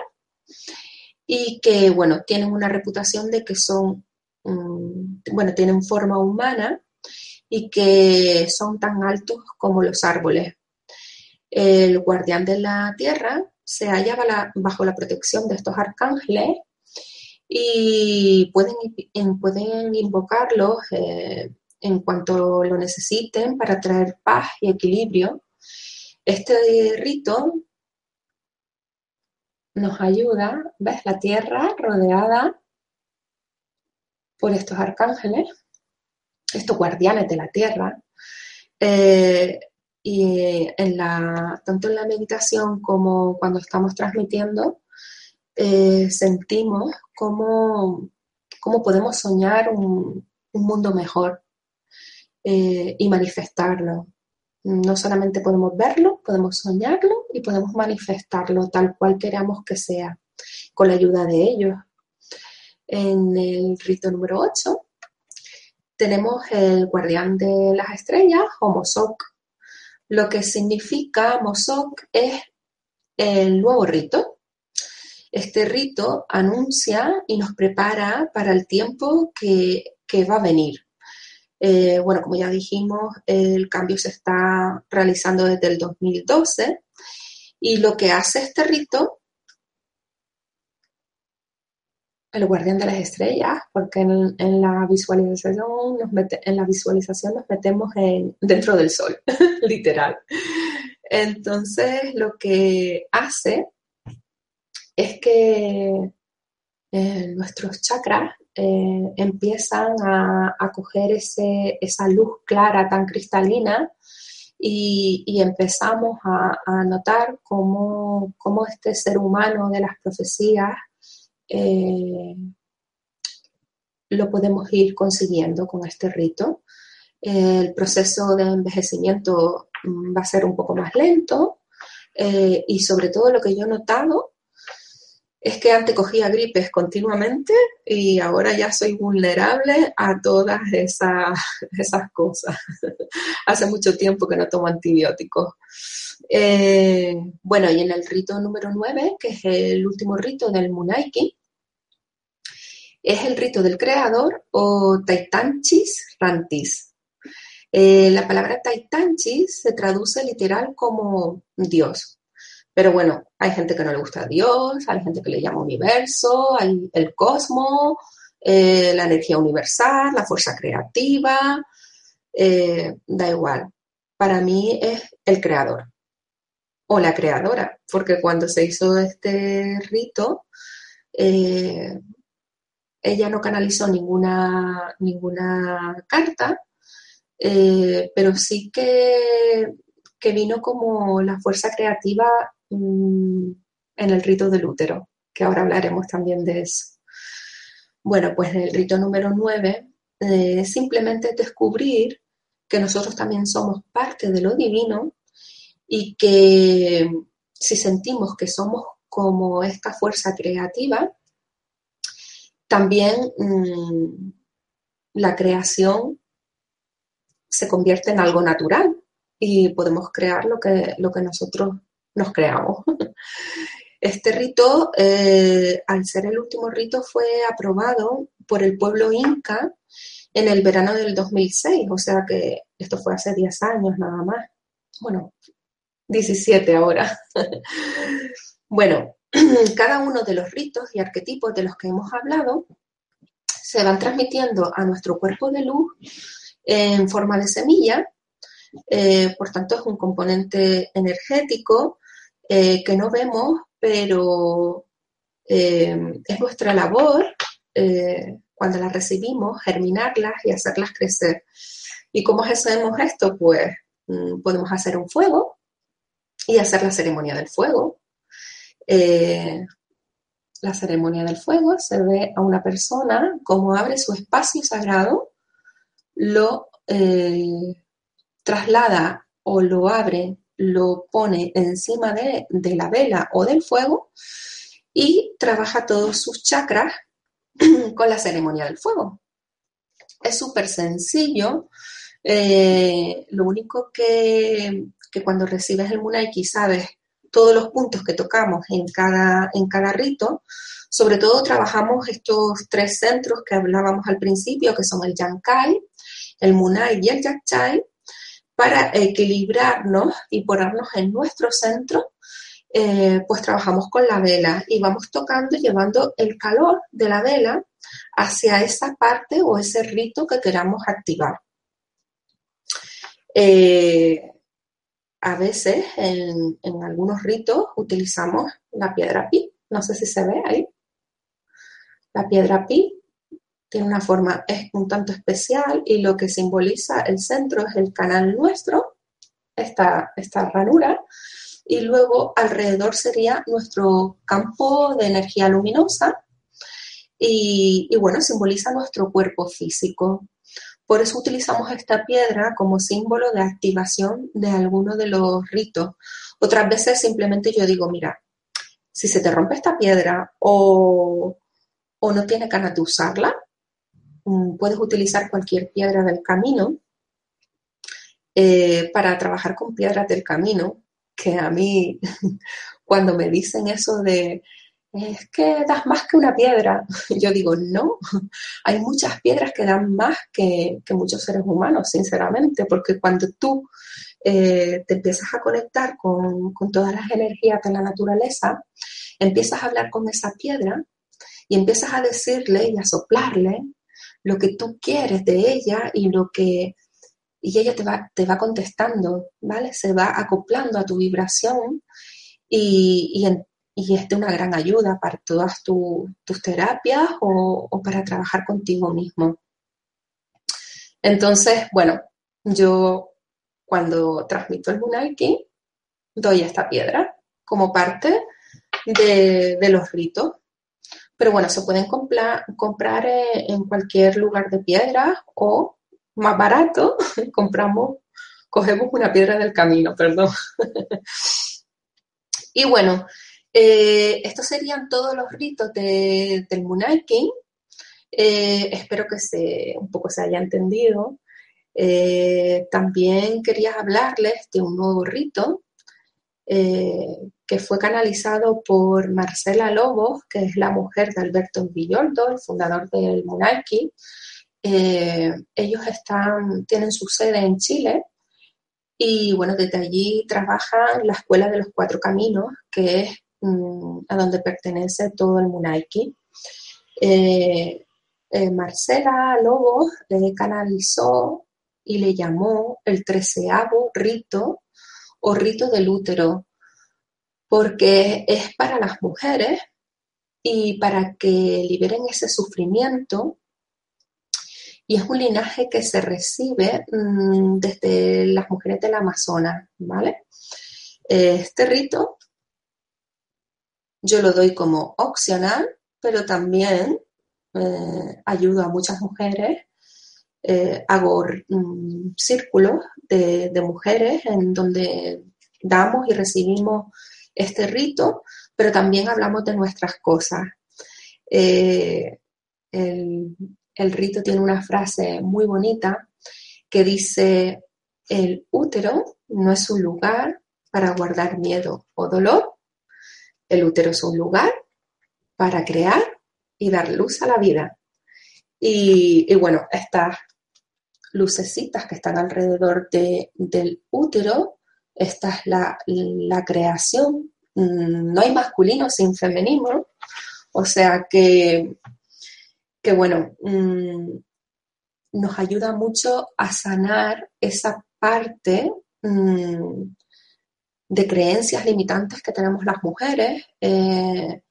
y que, bueno, tienen una reputación de que son, bueno, tienen forma humana y que son tan altos como los árboles. El guardián de la tierra se halla bajo la protección de estos arcángeles y pueden, pueden invocarlos eh, en cuanto lo necesiten para traer paz y equilibrio. Este rito nos ayuda, ¿ves? La tierra rodeada por estos arcángeles, estos guardianes de la tierra. Eh, y en la, tanto en la meditación como cuando estamos transmitiendo, eh, sentimos cómo, cómo, podemos soñar un, mundo mejor eh, y manifestarlo. No solamente podemos verlo, podemos soñarlo y podemos manifestarlo tal cual queramos que sea, con la ayuda de ellos. En el rito número 8 tenemos el guardián de las estrellas o Mosok. Lo que significa Mosok es el nuevo rito, este rito anuncia y nos prepara para el tiempo que, va a venir. Eh, bueno, como ya dijimos, el cambio se está realizando desde el 2012 y lo que hace este rito, el guardián de las estrellas, porque en, la, visualización nos en la visualización nos metemos dentro del sol, literal. Entonces, lo que hace es que eh, nuestros chakras eh, empiezan a, coger esa luz clara tan cristalina y, empezamos a, notar cómo, este ser humano de las profecías eh, lo podemos ir consiguiendo con este rito. El proceso de envejecimiento mm, va a ser un poco más lento y sobre todo lo que yo he notado es que antes cogía gripes continuamente y ahora ya soy vulnerable a todas esas, esas cosas. Hace mucho tiempo que no tomo antibióticos. Eh, bueno, y en el rito número 9, que es el último rito del Munaiki, es el rito del creador o Taitanchis Rantis. Eh, la palabra Taitanchis se traduce literal como Dios. Pero bueno, hay gente que no le gusta Dios, hay gente que le llama universo, hay el cosmos, eh, la energía universal, la fuerza creativa, eh, da igual. Para mí es el creador o la creadora, porque cuando se hizo este rito, ella no canalizó ninguna, ninguna carta, eh, pero sí que, que, vino como la fuerza creativa mm, en el rito del útero, que ahora hablaremos también de eso. Bueno, pues el rito número 9 eh, simplemente descubrir que nosotros también somos parte de lo divino y que si sentimos que somos como esta fuerza creativa, también mm, la creación se convierte en algo natural y podemos crear lo que, lo que nosotros nos creamos. Este rito, eh, al ser el último rito, fue aprobado por el pueblo inca en el verano del 2006, o sea que esto fue hace 10 años nada más. Bueno, 17 ahora. bueno, cada uno de los ritos y arquetipos de los que hemos hablado se van transmitiendo a nuestro cuerpo de luz en forma de semilla, eh, por tanto es un componente energético eh, que no vemos, pero eh, es nuestra labor cuando las recibimos, germinarlas y hacerlas crecer. ¿Y cómo hacemos esto? Pues mm, podemos hacer un fuego y hacer la ceremonia del fuego. la ceremonia del fuego se ve a una persona como abre su espacio sagrado lo eh, traslada o lo abre, lo pone encima de, la vela o del fuego y trabaja todos sus chakras con la ceremonia del fuego. Es súper sencillo. Eh, lo único que, cuando recibes el Munaiki sabes todos los puntos que tocamos en cada, en cada rito, sobre todo trabajamos estos tres centros que hablábamos al principio, que son el Yankai, el Munai y el Yachai, para equilibrarnos y ponernos en nuestro centro, eh, pues trabajamos con la vela y vamos tocando y llevando el calor de la vela hacia esa parte o ese rito que queramos activar. Eh, a veces en, en, algunos ritos utilizamos la piedra pi. No sé si se ve ahí. La piedra pi tiene una forma es un tanto especial y lo que simboliza el centro es el canal nuestro, esta, esta ranura, y luego alrededor sería nuestro campo de energía luminosa y, bueno, simboliza nuestro cuerpo físico. Por eso utilizamos esta piedra como símbolo de activación de alguno de los ritos. Otras veces simplemente yo digo, mira, si se te rompe esta piedra o, o no tienes ganas de usarla, puedes utilizar cualquier piedra del camino eh, para trabajar con piedras del camino, que a mí cuando me dicen eso de es que das más que una piedra, yo digo no, hay muchas piedras que dan más que, muchos seres humanos, sinceramente, porque cuando tú eh, te empiezas a conectar con, con todas las energías de la naturaleza, empiezas a hablar con esa piedra y empiezas a decirle y a soplarle lo que tú quieres de ella y lo que y ella te va, te va contestando, ¿vale? Se va acoplando a tu vibración y, y, es de una gran ayuda para todas tus terapias o, para trabajar contigo mismo. Entonces, bueno, yo cuando transmito el Munaiki, doy esta piedra como parte de, de los ritos pero bueno, se pueden comprar, comprar en cualquier lugar de piedra o más barato, compramos, cogemos una piedra del camino, perdón. y bueno, eh, estos serían todos los ritos del Munaikin. Eh, espero que se, un poco se haya entendido. Eh, también quería hablarles de un nuevo rito que fue canalizado por Marcela Lobos, que es la mujer de Alberto Villoldo, el fundador del Munaiki. ellos están, tienen su sede en Chile y bueno, desde allí trabajan la Escuela de los Cuatro Caminos, que es Mm, a donde pertenece todo el Munaiki. Eh, eh, Marcela Lobo le canalizó y le llamó el treceavo rito o rito del útero, porque es para las mujeres y para que liberen ese sufrimiento. Y es un linaje que se recibe mm, desde las mujeres del Amazonas, ¿vale? Este rito yo lo doy como opcional, pero también eh, ayudo a muchas mujeres. Eh, hago mm, círculos de, mujeres en donde damos y recibimos este rito, pero también hablamos de nuestras cosas. Eh, el, el rito tiene una frase muy bonita que dice, el útero no es un lugar para guardar miedo o dolor, el útero es un lugar para crear y dar luz a la vida. Y, bueno, estas lucecitas que están alrededor del útero, esta es la, creación. Mm, no hay masculino sin femenino. O sea que, que bueno, mm, nos ayuda mucho a sanar esa parte mm, de creencias limitantes que tenemos las mujeres eh,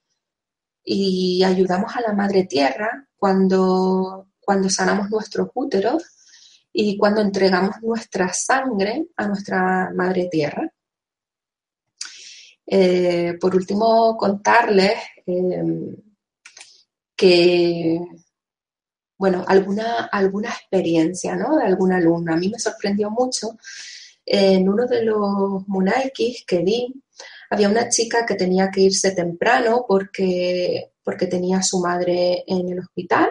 y ayudamos a la madre tierra cuando, cuando sanamos nuestros úteros y cuando entregamos nuestra sangre a nuestra madre tierra. Eh, por último, contarles em, que, bueno, alguna, alguna experiencia ¿no? de alguna alumna. A mí me sorprendió mucho en uno de los munaikis que vi, había una chica que tenía que irse temprano porque, porque tenía a su madre en el hospital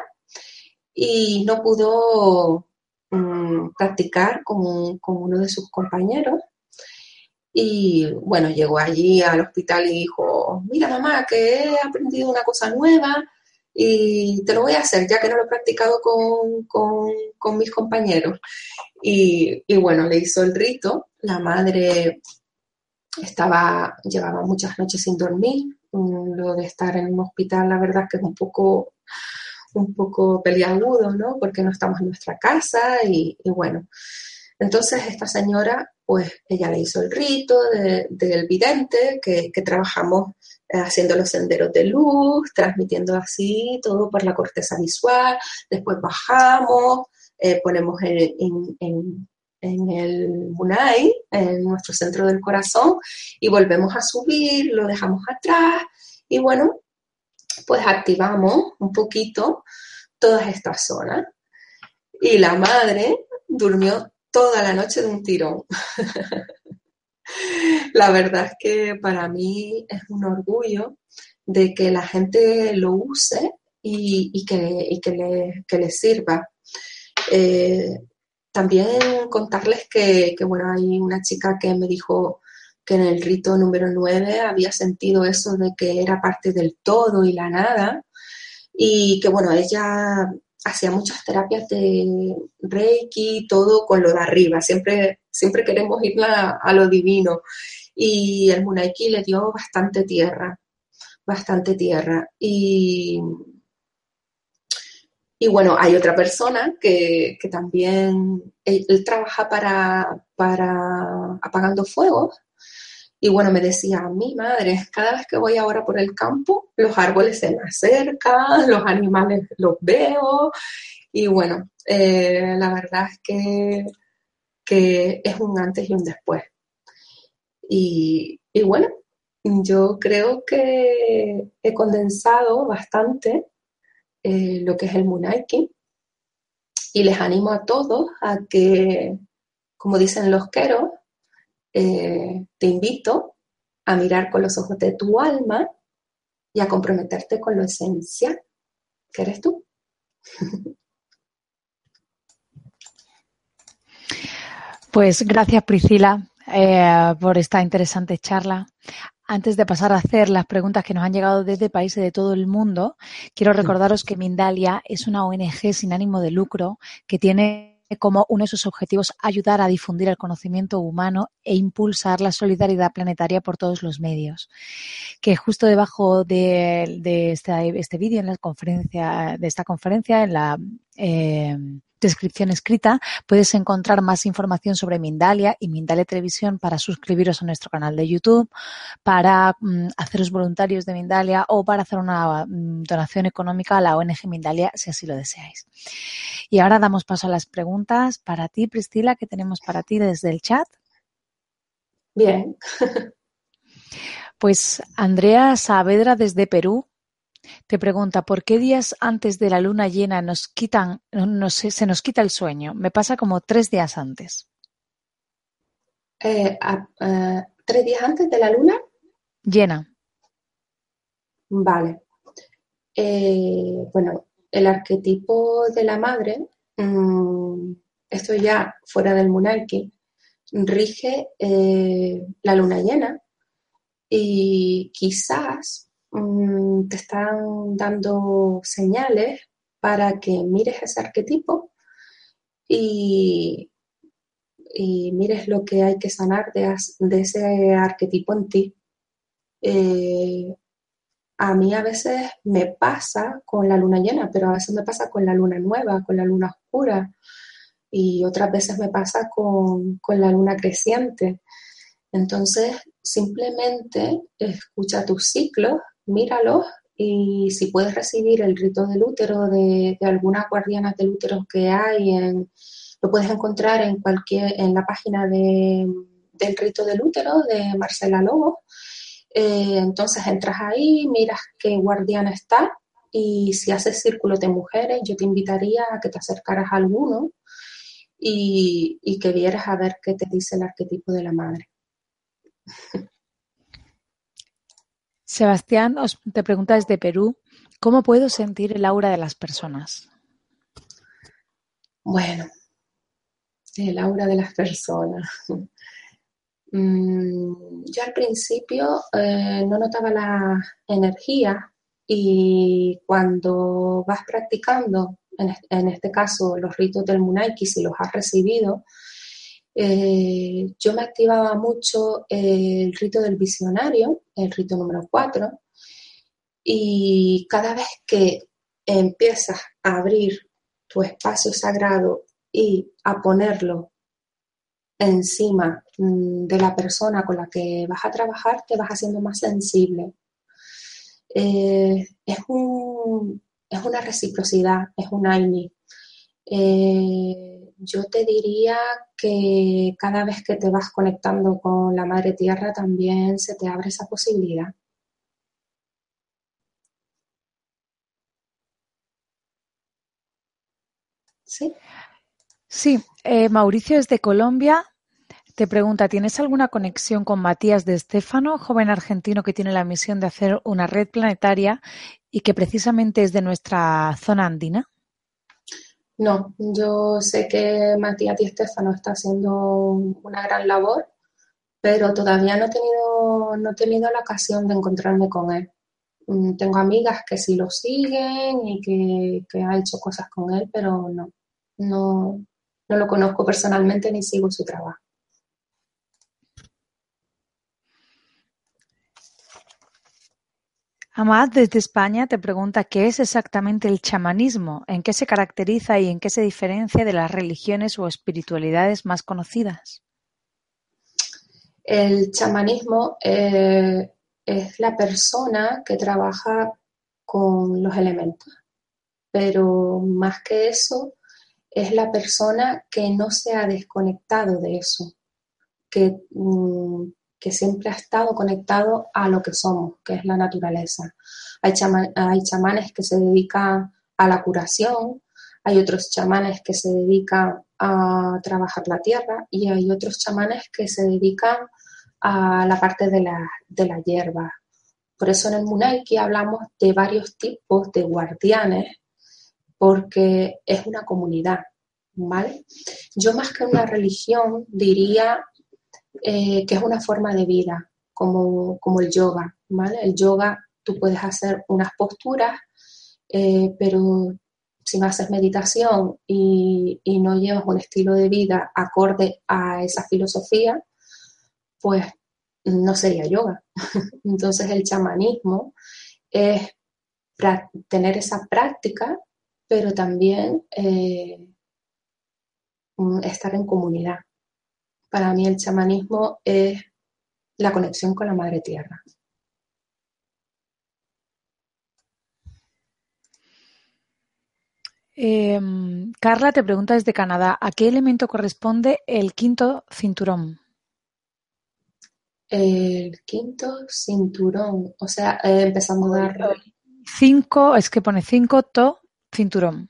y no pudo mm, practicar con, con uno de sus compañeros. Y bueno, llegó allí al hospital y dijo, mira mamá, que he aprendido una cosa nueva y te lo voy a hacer ya que no lo he practicado con, mis compañeros. Y, bueno, le hizo el rito, la madre estaba, llevaba muchas noches sin dormir, mm, lo de estar en un hospital la verdad que es un poco un poco peliagudo, ¿no? Porque no estamos en nuestra casa y, bueno. Entonces esta señora, pues ella le hizo el rito del vidente, que, trabajamos eh, haciendo los senderos de luz, transmitiendo así todo por la corteza visual, después bajamos, eh, ponemos en, en, el Munai, en nuestro centro del corazón, y volvemos a subir, lo dejamos atrás, y bueno, pues activamos un poquito todas estas zonas. Y la madre durmió toda la noche de un tirón. La verdad es que para mí es un orgullo de que la gente lo use y, que, que, le, sirva. Eh, también contarles que, bueno, hay una chica que me dijo que en el rito número 9 había sentido eso de que era parte del todo y la nada, y que bueno, ella hacía muchas terapias de Reiki, todo con lo de arriba, siempre, siempre queremos ir a, lo divino. Y el Munaiki le dio bastante tierra, bastante tierra. Y, y bueno, hay otra persona que, también, él, trabaja para, para apagando fuegos y bueno, me decía, mi madre, cada vez que voy ahora por el campo, los árboles se me acercan, los animales los veo. Y bueno, eh, la verdad es que, que, es un antes y un después. Y, bueno, yo creo que he condensado bastante eh, lo que es el Munaiki y les animo a todos a que, como dicen los queros, eh, te invito a mirar con los ojos de tu alma y a comprometerte con lo esencial, que eres tú. Pues gracias Priscila eh, por esta interesante charla. Antes de pasar a hacer las preguntas que nos han llegado desde países de todo el mundo, quiero recordaros que Mindalia es una ONG sin ánimo de lucro que tiene como uno de sus objetivos ayudar a difundir el conocimiento humano e impulsar la solidaridad planetaria por todos los medios. Que justo debajo de, este, este vídeo, en la conferencia, de esta conferencia, en la eh, descripción escrita puedes encontrar más información sobre Mindalia y Mindalia Televisión para suscribiros a nuestro canal de YouTube, para mm, haceros voluntarios de Mindalia o para hacer una mm, donación económica a la ONG Mindalia si así lo deseáis. Y ahora damos paso a las preguntas para ti, Priscila, que tenemos para ti desde el chat. Bien. Pues Andrea Saavedra desde Perú te pregunta, ¿por qué días antes de la luna llena nos quitan, se nos quita el sueño? Me pasa como tres días antes. Eh, ¿Tres días antes de la luna? Llena. Vale. Eh, bueno, el arquetipo de la madre, mm, esto ya fuera del Munarki, rige eh, la luna llena y quizás Mm, te están dando señales para que mires ese arquetipo y, mires lo que hay que sanar de, ese arquetipo en ti. Eh, a mí a veces me pasa con la luna llena, pero a veces me pasa con la luna nueva, con la luna oscura, y otras veces me pasa con, con la luna creciente. Entonces, simplemente escucha tus ciclos míralos y si puedes recibir el rito del útero de, de algunas guardianas del útero que hay, en, lo puedes encontrar en cualquier en la página de, del rito del útero de Marcela Lobo. Eh, entonces entras ahí, miras qué guardiana está y si haces círculo de mujeres, yo te invitaría a que te acercaras a alguno y, y que vieras a ver qué te dice el arquetipo de la madre. Sebastián os te pregunta desde Perú, ¿cómo puedo sentir el aura de las personas? Bueno, el aura de las personas. Mm, yo al principio eh, no notaba la energía y cuando vas practicando, en, este caso los ritos del Munaiki, si los has recibido, eh, yo me activaba mucho el rito del visionario, el rito número 4, y cada vez que empiezas a abrir tu espacio sagrado y a ponerlo encima mm, de la persona con la que vas a trabajar, te vas haciendo más sensible. Eh, es, un, es una reciprocidad, es un AINI. Eh, yo te diría que cada vez que te vas conectando con la Madre Tierra también se te abre esa posibilidad. Sí. Sí, eh, Mauricio es de Colombia. Te pregunta, ¿tienes alguna conexión con Matías de Estéfano, joven argentino que tiene la misión de hacer una red planetaria y que precisamente es de nuestra zona andina? No, yo sé que Matías Di Stefano está haciendo una gran labor, pero todavía no he tenido, no he tenido la ocasión de encontrarme con él. Mm, tengo amigas que sí lo siguen y que, que ha hecho cosas con él, pero no, no, no lo conozco personalmente ni sigo su trabajo. Amad desde España te pregunta qué es exactamente el chamanismo, en qué se caracteriza y en qué se diferencia de las religiones o espiritualidades más conocidas. El chamanismo eh, es la persona que trabaja con los elementos, pero más que eso, es la persona que no se ha desconectado de eso, que, mm, que siempre ha estado conectado a lo que somos, que es la naturaleza. Hay, chamanes que se dedican a la curación, hay otros chamanes que se dedican a trabajar la tierra y hay otros chamanes que se dedican a la parte de la, de la hierba. Por eso en el Munaiki hablamos de varios tipos de guardianes, porque es una comunidad, ¿vale? Yo más que una religión diría eh, que es una forma de vida, como, como, el yoga, ¿vale? El yoga tú puedes hacer unas posturas, eh, pero si no haces meditación y, y, no llevas un estilo de vida acorde a esa filosofía, pues no sería yoga. Entonces el chamanismo es tener esa práctica, pero también eh, estar en comunidad. Para mí el chamanismo es la conexión con la madre tierra. Em, Carla te pregunta desde Canadá, ¿a qué elemento corresponde el quinto cinturón? El quinto cinturón, o sea, eh, empezamos a dar... Cinco, es que pone cinco to cinturón.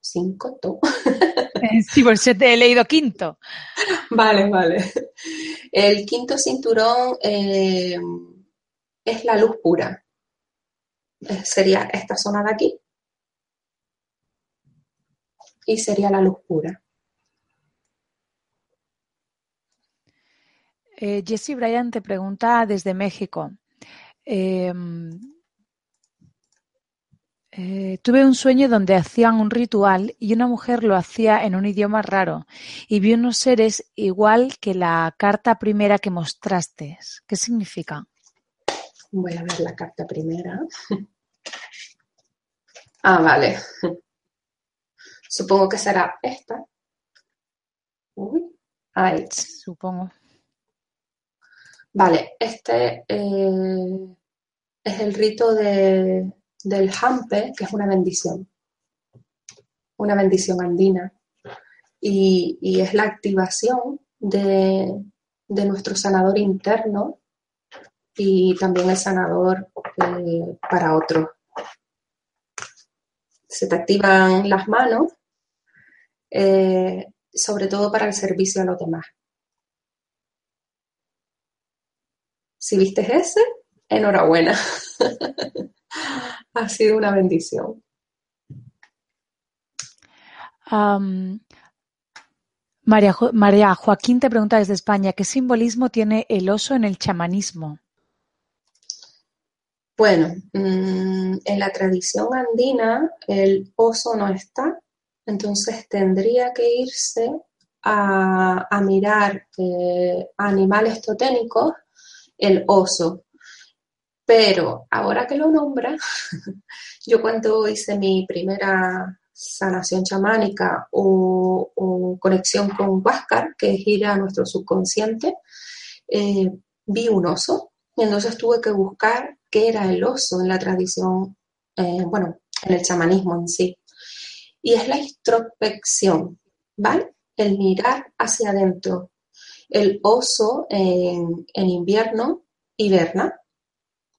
Cinco to. Eh, sí, por eso te he leído quinto. Vale, vale. El quinto cinturón eh, es la luz pura. sería esta zona de aquí. Y sería la luz pura. Eh, Jesse Bryan te pregunta desde México. Em, eh, tuve un sueño donde hacían un ritual y una mujer lo hacía en un idioma raro y vi unos seres igual que la carta primera que mostraste. ¿Qué significa? Voy a ver la carta primera. ah, vale. Supongo que será esta. Uy, ahí. Supongo. Vale, este eh, es el rito de, del Hampe, que es una bendición, una bendición andina, y, es la activación de, nuestro sanador interno y también el sanador eh, para otros. Se te activan las manos, eh, sobre todo para el servicio a los demás. Si viste ese, enhorabuena. ha sido una bendición. María, María, Joaquín te pregunta desde España, ¿qué simbolismo tiene el oso en el chamanismo? Bueno, mm, en la tradición andina el oso no está, entonces tendría que irse a, mirar eh, animales toténicos el oso. Pero ahora que lo nombra, yo cuando hice mi primera sanación chamánica o, conexión con Huáscar, que es ir a nuestro subconsciente, eh, vi un oso y entonces tuve que buscar qué era el oso en la tradición, eh, bueno, en el chamanismo en sí. Y es la introspección, ¿vale? El mirar hacia adentro, el oso en, invierno hiberna,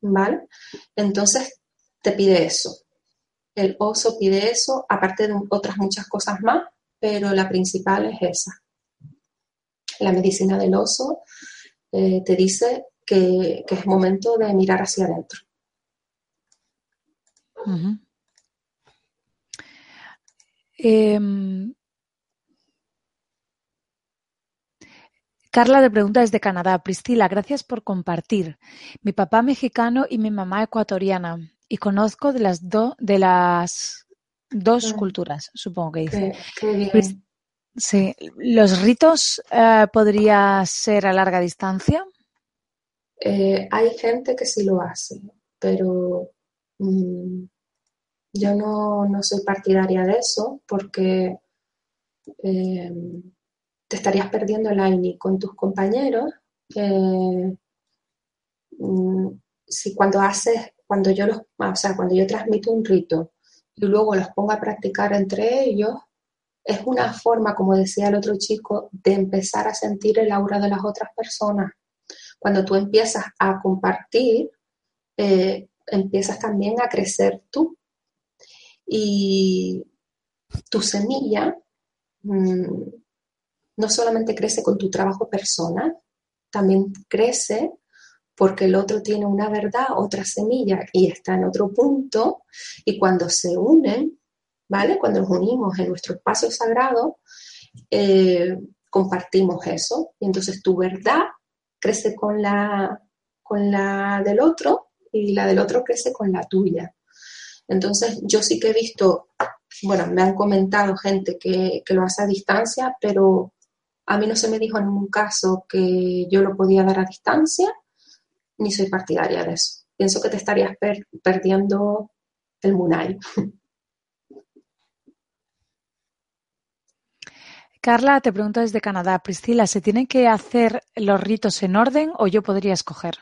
¿vale? Entonces te pide eso. El oso pide eso, aparte de otras muchas cosas más, pero la principal es esa. La medicina del oso eh, te dice que, es momento de mirar hacia adentro. Carla le pregunta desde Canadá, Priscila, gracias por compartir. Mi papá mexicano y mi mamá ecuatoriana. Y conozco de las, de las dos culturas, supongo que dice. sí. ¿Los ritos eh, podría ser a larga distancia? Eh, hay gente que sí lo hace, pero mm, yo no, no, soy partidaria de eso porque eh, te estarías perdiendo el AINI con tus compañeros. Eh, mm, si cuando haces, cuando yo los, o sea, cuando yo transmito un rito y luego los pongo a practicar entre ellos, es una forma, como decía el otro chico, de empezar a sentir el aura de las otras personas. Cuando tú empiezas a compartir, eh, empiezas también a crecer tú. Y tu semilla mm, no solamente crece con tu trabajo personal, también crece porque el otro tiene una verdad, otra semilla y está en otro punto y cuando se unen, ¿vale? Cuando nos unimos en nuestro espacio sagrado, eh, compartimos eso y entonces tu verdad crece con la, con la del otro y la del otro crece con la tuya. Entonces yo sí que he visto, bueno, me han comentado gente que, que lo hace a distancia, pero a mí no se me dijo en ningún caso que yo lo podía dar a distancia, ni soy partidaria de eso. Pienso que te estarías perdiendo el Munay. Carla te pregunta desde Canadá, Priscila, ¿se tienen que hacer los ritos en orden o yo podría escoger?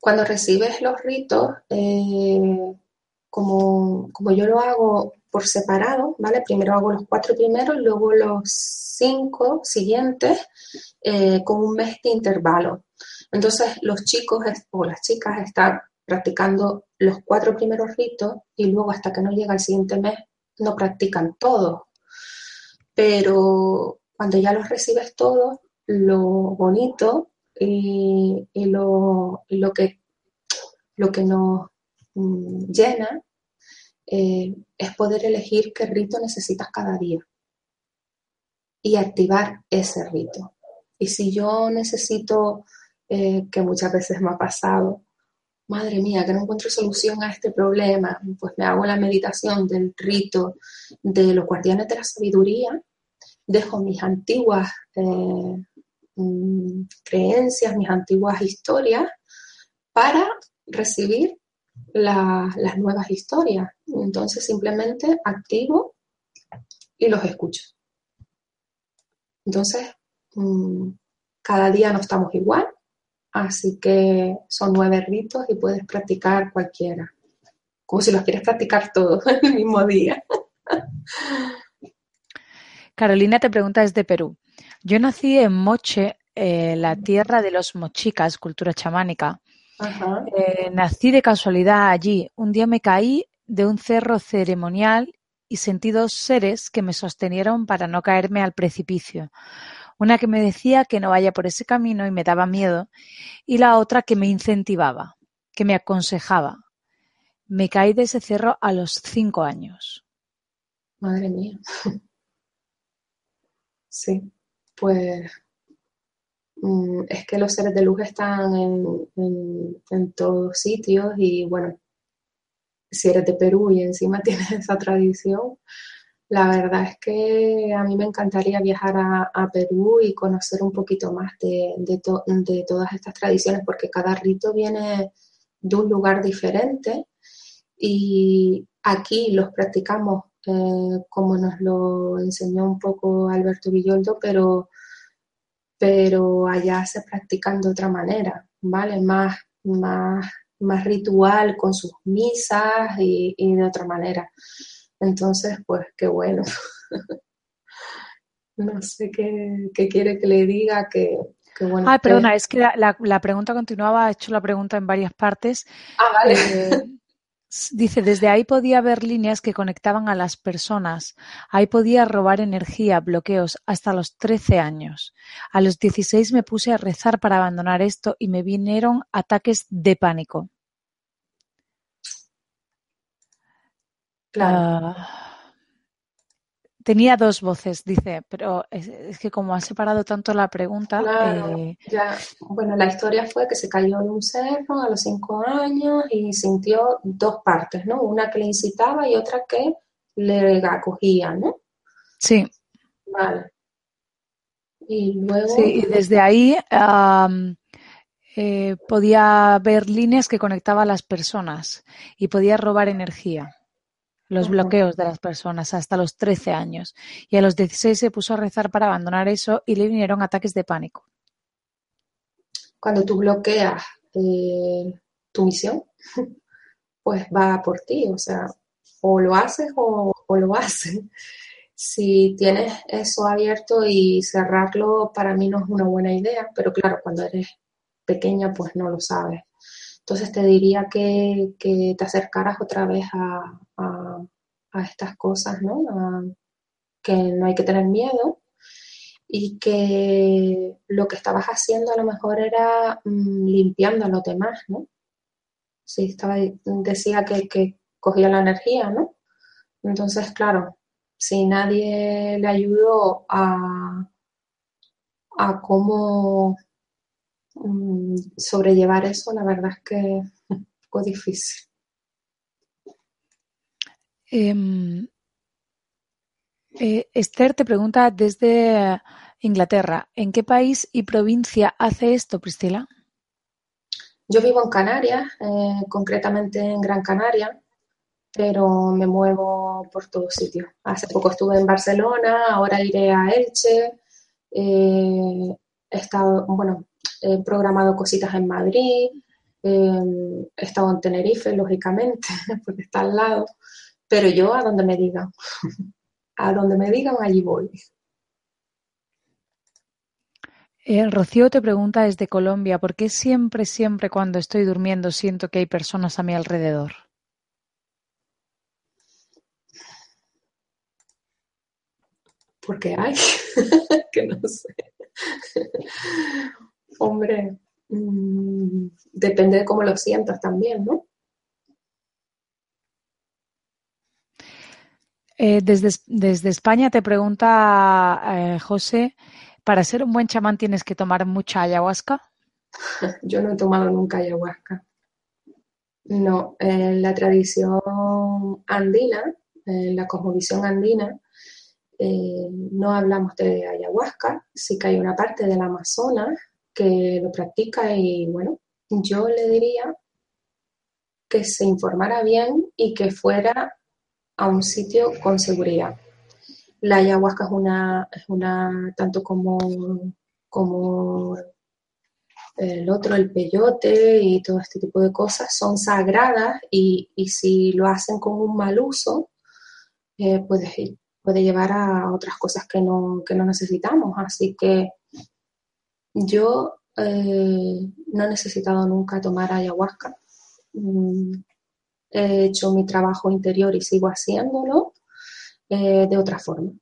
Cuando recibes los ritos, eh, como, como yo lo hago por separado, ¿vale? Primero hago los cuatro primeros, luego los cinco siguientes eh, con un mes de intervalo. Entonces los chicos o las chicas están practicando los cuatro primeros ritos y luego hasta que no llega el siguiente mes no practican todos. Pero cuando ya los recibes todos, lo bonito y, lo, lo, que, lo que nos mm, llena eh, es poder elegir qué rito necesitas cada día y activar ese rito. Y si yo necesito, eh, que muchas veces me ha pasado, madre mía, que no encuentro solución a este problema, pues me hago la meditación del rito de los guardianes de la sabiduría, dejo mis antiguas eh, mm, creencias, mis antiguas historias, para recibir las nuevas historias. Entonces simplemente activo y los escucho. Entonces, mm, cada día no estamos igual, así que son nueve ritos y puedes practicar cualquiera, como si los quieres practicar todos el mismo día. Carolina te pregunta desde Perú. Yo nací en Moche, eh, la tierra de los mochicas, cultura chamánica. Eh, nací de casualidad allí. Un día me caí de un cerro ceremonial y sentí dos seres que me sostenieron para no caerme al precipicio. Una que me decía que no vaya por ese camino y me daba miedo, y la otra que me incentivaba, que me aconsejaba. Me caí de ese cerro a los cinco años. Madre mía. Sí, pues es que los seres de luz están en, todos sitios y bueno, si eres de Perú y encima tienes esa tradición, la verdad es que a mí me encantaría viajar a, Perú y conocer un poquito más de, de, todas estas tradiciones porque cada rito viene de un lugar diferente y aquí los practicamos eh, como nos lo enseñó un poco Alberto Villoldo, pero pero allá se practican de otra manera, ¿vale? Más, más, más ritual con sus misas y, de otra manera. Entonces, pues qué bueno. no sé qué, quiere que le diga, que, bueno. Ah, perdona, es que la, la, pregunta continuaba, he hecho la pregunta en varias partes. Ah, vale. Eh, Dice, desde ahí podía ver líneas que conectaban a las personas. Ahí podía robar energía, bloqueos, hasta los trece años. A los dieciséis me puse a rezar para abandonar esto y me vinieron ataques de pánico. Claro. Ah, Tenía dos voces, dice, pero es, que como ha separado tanto la pregunta. Eh, ya, bueno, la historia fue que se cayó en un cerro a los cinco años y sintió dos partes, ¿no? Una que le incitaba y otra que le acogía, ¿no? Sí. Vale. Y luego. Sí, y desde ahí eh, podía ver líneas que conectaban a las personas y podía robar energía los bloqueos de las personas hasta los 13 años y a los 16 se puso a rezar para abandonar eso y le vinieron ataques de pánico. Cuando tú bloqueas eh, tu misión, pues va por ti, o sea, o lo haces o, lo haces. Si tienes eso abierto y cerrarlo, para mí no es una buena idea, pero claro, cuando eres pequeña, pues no lo sabes. Entonces te diría que, te acercaras otra vez a, estas cosas, ¿no? que no hay que tener miedo y que lo que estabas haciendo a lo mejor era mm, limpiando a los demás, ¿no? Sí, estaba, decía que, que cogía la energía, ¿no? Entonces, claro, si nadie le ayudó a, a cómo mm, sobrellevar eso, la verdad es que es un poco difícil. Em, eh, Esther te pregunta desde Inglaterra, ¿en qué país y provincia hace esto, Priscila? Yo vivo en Canarias, eh, concretamente en Gran Canaria, pero me muevo por todos sitios. Hace poco estuve en Barcelona, ahora iré a Elche, eh, he estado, bueno, he programado cositas en Madrid, he estado en Tenerife, lógicamente, porque está al lado, pero yo a donde me digan. a donde me digan, allí voy. Eh, Rocío te pregunta desde Colombia, ¿por qué siempre, siempre cuando estoy durmiendo siento que hay personas a mi alrededor? Porque hay, que no sé. Hombre, mm, depende de cómo lo sientas también, ¿no? Eh, desde, desde, España te pregunta eh, José, ¿para ser un buen chamán tienes que tomar mucha ayahuasca? Yo no he tomado nunca ayahuasca. No, en la tradición andina, en la cosmovisión andina, eh, no hablamos de ayahuasca, sí que hay una parte del Amazonas que lo practica y bueno, yo le diría que se informara bien y que fuera a un sitio con seguridad. La ayahuasca es una, es una tanto como, como el otro, el peyote y todo este tipo de cosas, son sagradas y, si lo hacen con un mal uso, eh, puede, puede llevar a otras cosas que no, que no necesitamos. Así que yo eh, no he necesitado nunca tomar ayahuasca. Mm, he hecho mi trabajo interior y sigo haciéndolo eh, de otra forma.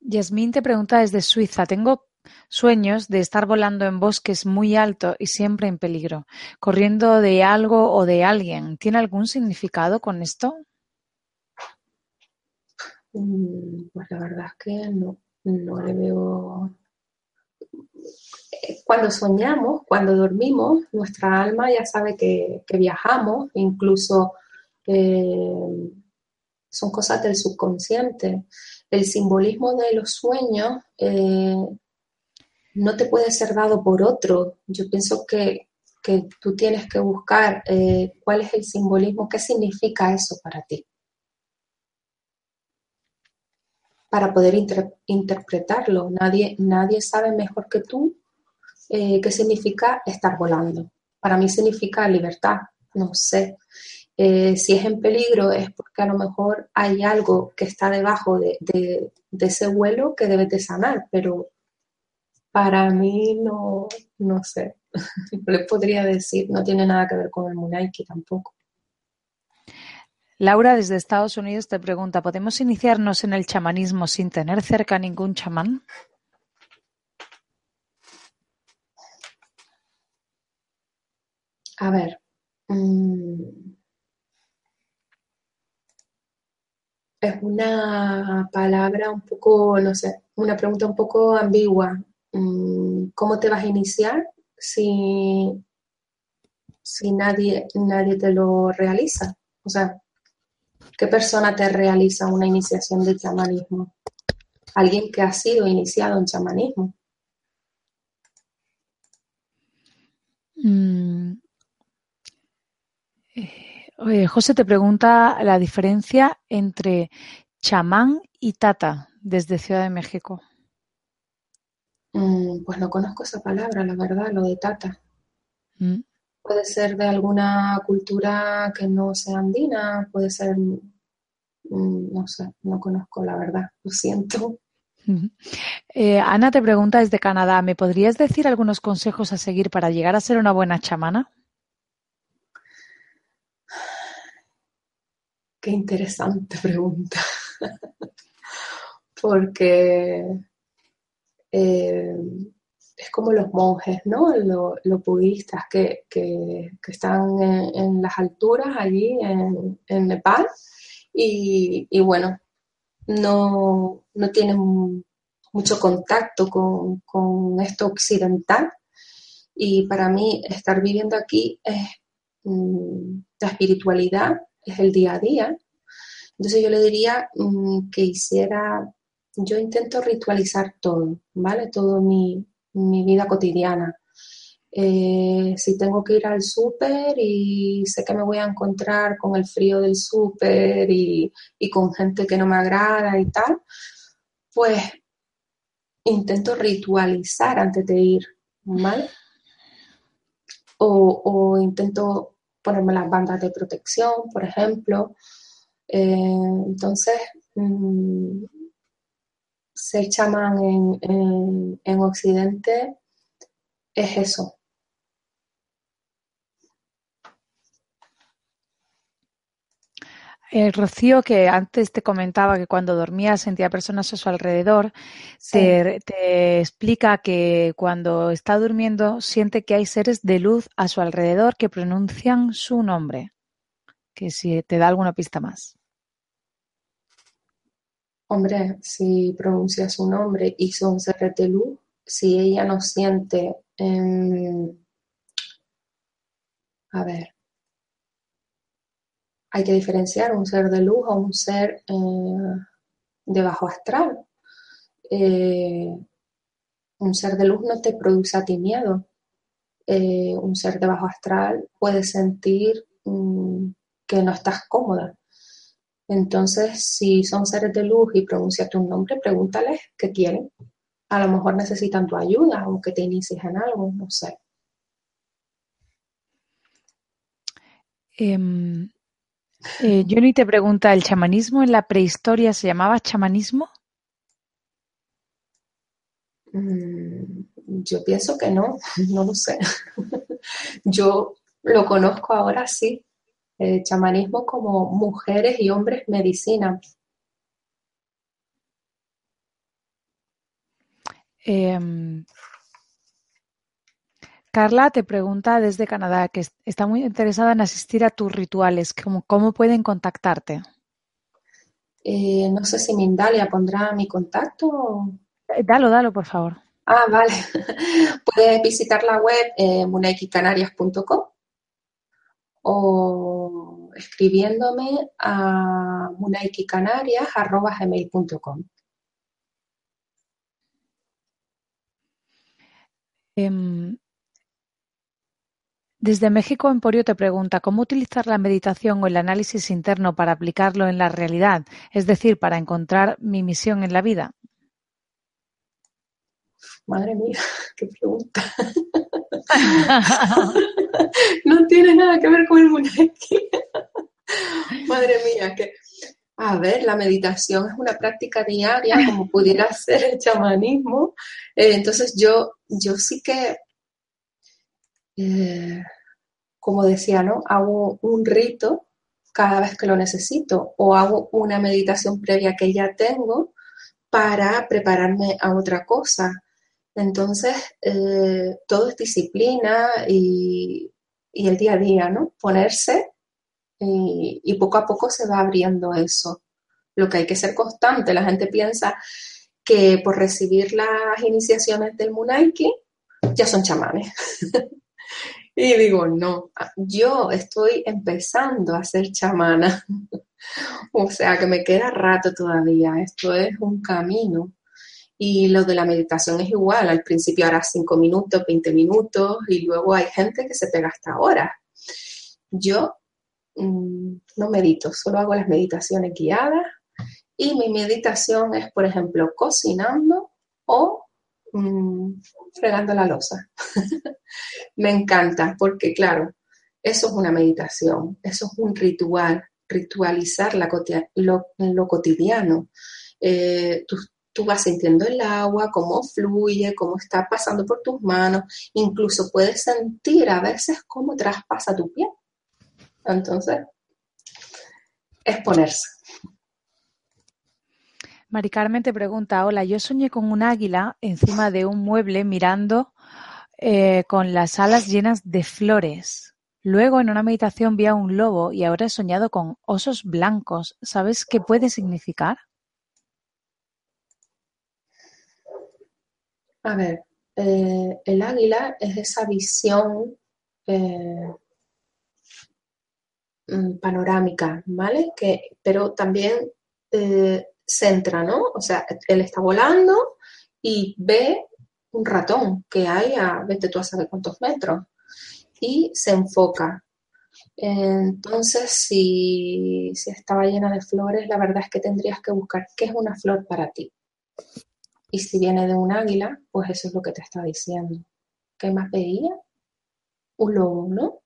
Yasmín te pregunta desde Suiza, tengo sueños de estar volando en bosques muy alto y siempre en peligro, corriendo de algo o de alguien. ¿Tiene algún significado con esto? Mm, pues la verdad es que no, no le veo cuando soñamos, cuando dormimos, nuestra alma ya sabe que, viajamos, incluso eh, son cosas del subconsciente. El simbolismo de los sueños eh, no te puede ser dado por otro. Yo pienso que, tú tienes que buscar eh, cuál es el simbolismo, qué significa eso para ti. Para poder interpretarlo. Nadie, nadie sabe mejor que tú eh, qué significa estar volando. Para mí significa libertad, no sé. Eh, si es en peligro es porque a lo mejor hay algo que está debajo de, ese vuelo que debes de sanar, pero para mí no, no sé, le podría decir, no tiene nada que ver con el Munaiki tampoco. Laura desde Estados Unidos te pregunta, ¿podemos iniciarnos en el chamanismo sin tener cerca ningún chamán? A ver. Mm, es una palabra un poco, no sé, una pregunta un poco ambigua. Mm, ¿Cómo te vas a iniciar si, si nadie, nadie te lo realiza? O sea, ¿qué persona te realiza una iniciación de chamanismo? Alguien que ha sido iniciado en chamanismo. Mm, José te pregunta la diferencia entre chamán y tata desde Ciudad de México. Mm, pues no conozco esa palabra, la verdad, lo de tata. Mm. Puede ser de alguna cultura que no sea andina, puede ser, mm, no sé, no conozco la verdad, lo siento. Eh, Ana te pregunta desde Canadá, ¿me podrías decir algunos consejos a seguir para llegar a ser una buena chamana? Qué interesante pregunta. Porque eh, es como los monjes, ¿no? Los, budistas que, están en, las alturas allí en, Nepal y, bueno, no, tienen mucho contacto con, esto occidental y para mí estar viviendo aquí es mm, la espiritualidad, es el día a día. Entonces yo le diría mm, que hiciera, yo intento ritualizar todo, ¿vale? Todo mi, mi vida cotidiana. Eh, si tengo que ir al súper y sé que me voy a encontrar con el frío del súper y, con gente que no me agrada y tal, pues intento ritualizar antes de ir, ¿vale? O, intento ponerme las bandas de protección, por ejemplo. Eh, entonces, mm, ser chamán en, Occidente es eso. El Rocío, que antes te comentaba que cuando dormía sentía personas a su alrededor, te, explica que cuando está durmiendo siente que hay seres de luz a su alrededor que pronuncian su nombre. Que si te da alguna pista más. Hombre, si pronuncia su nombre y son de luz, si ella no siente, em, a ver, hay que diferenciar un ser de luz o un ser eh, de bajo astral. Eh, un ser de luz no te produce a ti miedo. Eh, un ser de bajo astral puede sentir mm, que no estás cómoda. Entonces, si son seres de luz y pronuncias tu nombre, pregúntales qué quieren. A lo mejor necesitan tu ayuda o que te inicies en algo, no sé. Em, eh, Johnny te pregunta, ¿el chamanismo en la prehistoria se llamaba chamanismo? Mm, yo pienso que no, no lo sé. yo lo conozco ahora sí, el chamanismo como mujeres y hombres medicina. Em, Carla te pregunta desde Canadá que está muy interesada en asistir a tus rituales. ¿Cómo, pueden contactarte? Eh, no sé si Mindalia pondrá mi contacto. Eh, dalo, dalo, por favor. Ah, vale. Puedes visitar la web eh, o escribiéndome a munaikicanarias.com. Em, desde México, Emporio te pregunta cómo utilizar la meditación o el análisis interno para aplicarlo en la realidad, es decir, para encontrar mi misión en la vida. Madre mía, qué pregunta. no tiene nada que ver con el muñequi. Madre mía, que... A ver, la meditación es una práctica diaria, como pudiera ser el chamanismo. Eh, entonces yo, yo sí que, eh, como decía, ¿no? Hago un rito cada vez que lo necesito o hago una meditación previa que ya tengo para prepararme a otra cosa. Entonces, eh, todo es disciplina y, el día a día, ¿no? Ponerse y, poco a poco se va abriendo eso. Lo que hay que ser constante. La gente piensa que por recibir las iniciaciones del Munaiki ya son chamanes. y digo, no, yo estoy empezando a ser chamana. o sea que me queda rato todavía. Esto es un camino. Y lo de la meditación es igual, al principio harás 5 minutos, 20 minutos y luego hay gente que se pega hasta horas. Yo mm, no medito, solo hago las meditaciones guiadas y mi meditación es, por ejemplo, cocinando o mm, fregando la losa. Me encanta porque, claro, eso es una meditación, eso es un ritual, ritualizar lo, lo, cotidiano. Eh, tus tú vas sintiendo el agua, cómo fluye, cómo está pasando por tus manos, incluso puedes sentir a veces cómo traspasa tu piel. Entonces, es ponerse. Mari Carmen te pregunta, hola, yo soñé con un águila encima de un mueble mirando eh, con las alas llenas de flores. Luego en una meditación vi a un lobo y ahora he soñado con osos blancos. ¿Sabes qué puede significar? A ver, eh, el águila es esa visión eh, mm, panorámica, ¿vale? Que, pero también centra, ¿no? O sea, él está volando y ve un ratón que hay a, vete tú a saber cuántos metros, y se enfoca. Entonces, si, si estaba llena de flores, la verdad es que tendrías que buscar qué es una flor para ti. Y si viene de un águila, pues eso es lo que te está diciendo. ¿Qué más veía? Un lobo, ¿no?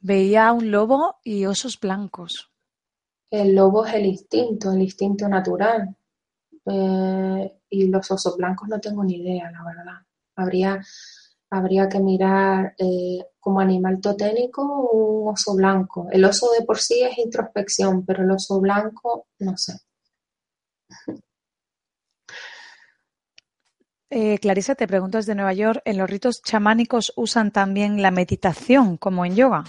Veía un lobo y osos blancos. El lobo es el instinto, el instinto natural. Eh, y los osos blancos no tengo ni idea, la verdad. Habría, habría que mirar eh, como animal toténico un oso blanco. El oso de por sí es introspección, pero el oso blanco, no sé. Eh, Clarisa, te pregunto desde Nueva York, ¿en los ritos chamánicos usan también la meditación como en yoga?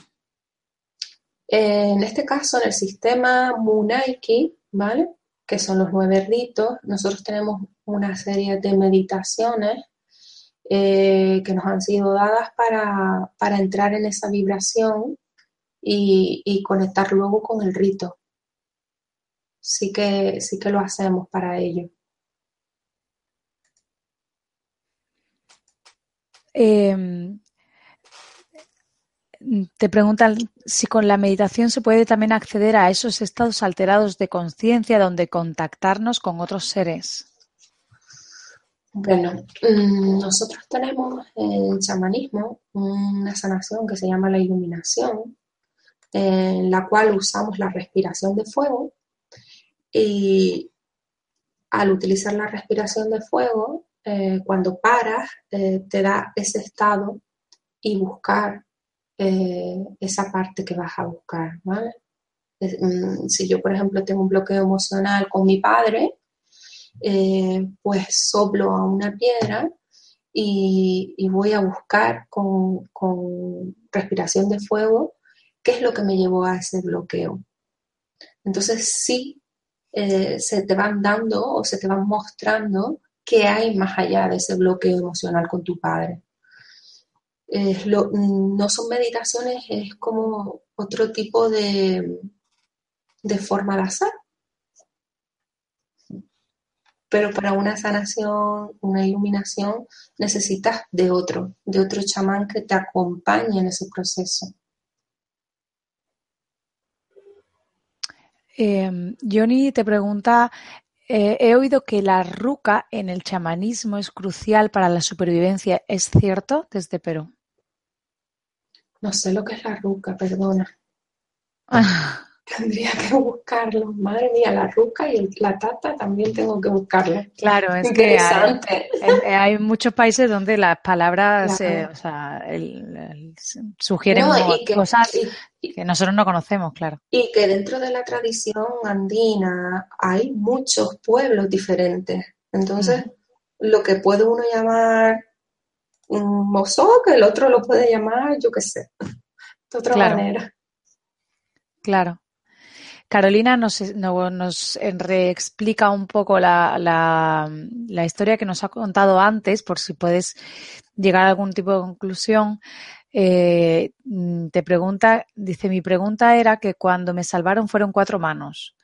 En este caso, en el sistema Munaiki, ¿vale? Que son los nueve ritos, nosotros tenemos una serie de meditaciones eh, que nos han sido dadas para, entrar en esa vibración y, conectar luego con el rito. Sí que, sí que lo hacemos para ello. Eh, te preguntan si con la meditación se puede también acceder a esos estados alterados de conciencia donde contactarnos con otros seres. Bueno, mm, nosotros tenemos en chamanismo una sanación que se llama la iluminación, en la cual usamos la respiración de fuego y al utilizar la respiración de fuego, eh, cuando paras, eh, te da ese estado y buscar eh, esa parte que vas a buscar. Mm, si yo, por ejemplo, tengo un bloqueo emocional con mi padre, pues soplo a una piedra y, voy a buscar con, respiración de fuego qué es lo que me llevó a ese bloqueo. Entonces sí eh, se te van dando o se te van mostrando qué hay más allá de ese bloqueo emocional con tu padre no son meditaciones, es como otro tipo de, de forma de hacer. Pero para una sanación, una iluminación, necesitas de otro, de otro chamán que te acompañe en ese proceso. Eh, Johnny te pregunta, eh, he oído que la ruca en el chamanismo es crucial para la supervivencia. ¿Es cierto desde Perú? No sé lo que es la ruca, perdona. Ah. Tendría que buscarlo. Madre mía, la ruca y la tata también tengo que buscarlo. Claro, es que hay, muchos países donde las palabras sugieren cosas que nosotros no conocemos, claro. Y que dentro de la tradición andina hay muchos pueblos diferentes. Entonces, lo que puede uno llamar un mozo que el otro lo puede llamar, yo qué sé, de otra manera. Claro. Carolina nos, reexplica un poco la, historia que nos ha contado antes, por si puedes llegar a algún tipo de conclusión. Eh, te pregunta, dice, mi pregunta era que cuando me salvaron fueron cuatro manos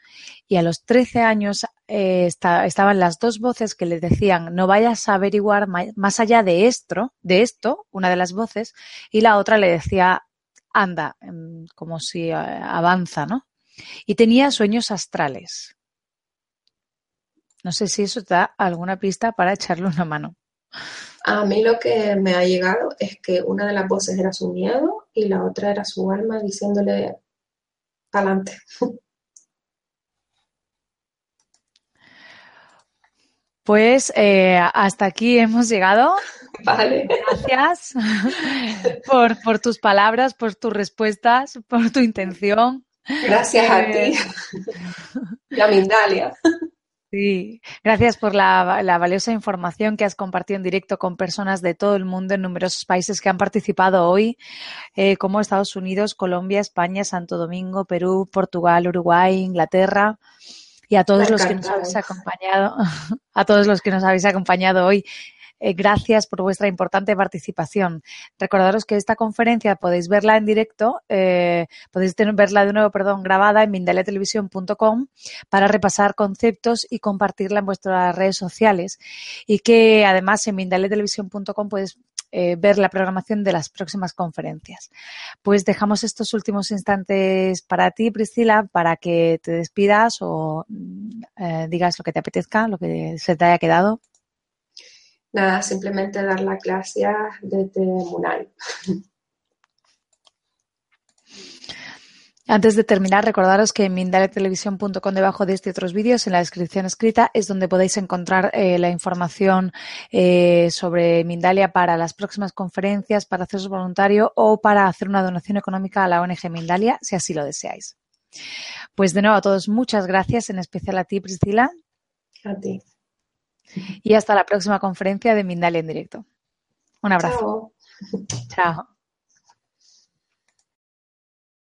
y a los 13 años eh, estaban las dos voces que le decían no vayas a averiguar más allá de esto, de esto, una de las voces, y la otra le decía anda, em, como si eh, avanza, ¿no? Y tenía sueños astrales. No sé si eso te da alguna pista para echarle una mano. A mí lo que me ha llegado es que una de las voces era su miedo y la otra era su alma diciéndole adelante. Pues eh, hasta aquí hemos llegado. Vale. Gracias por, por, tus palabras, por tus respuestas, por tu intención. Gracias a ti. La Mindalia. Sí, gracias por la, la, valiosa información que has compartido en directo con personas de todo el mundo en numerosos países que han participado hoy, eh, como Estados Unidos, Colombia, España, Santo Domingo, Perú, Portugal, Uruguay, Inglaterra y a todos los que nos habéis acompañado, a todos los que nos habéis acompañado hoy. Eh, gracias por vuestra importante participación. Recordaros que esta conferencia podéis verla en directo, eh, podéis verla de nuevo, perdón, grabada en mindaliatelevisión.com para repasar conceptos y compartirla en vuestras redes sociales. Y que además en mindaliatelevisión.com puedes eh, ver la programación de las próximas conferencias. Pues dejamos estos últimos instantes para ti, Priscila, para que te despidas o eh, digas lo que te apetezca, lo que se te haya quedado. Nada, simplemente dar las gracias desde Munay. Antes de terminar, recordaros que en mindaletelevisión.com debajo de este y otros vídeos, en la descripción escrita, es donde podéis encontrar eh, la información eh, sobre Mindalia para las próximas conferencias, para haceros voluntario o para hacer una donación económica a la ONG Mindalia, si así lo deseáis. Pues de nuevo a todos, muchas gracias, en especial a ti, Priscila. A ti. Y hasta la próxima conferencia de Mindalia en directo. Un abrazo. Chao. Chao.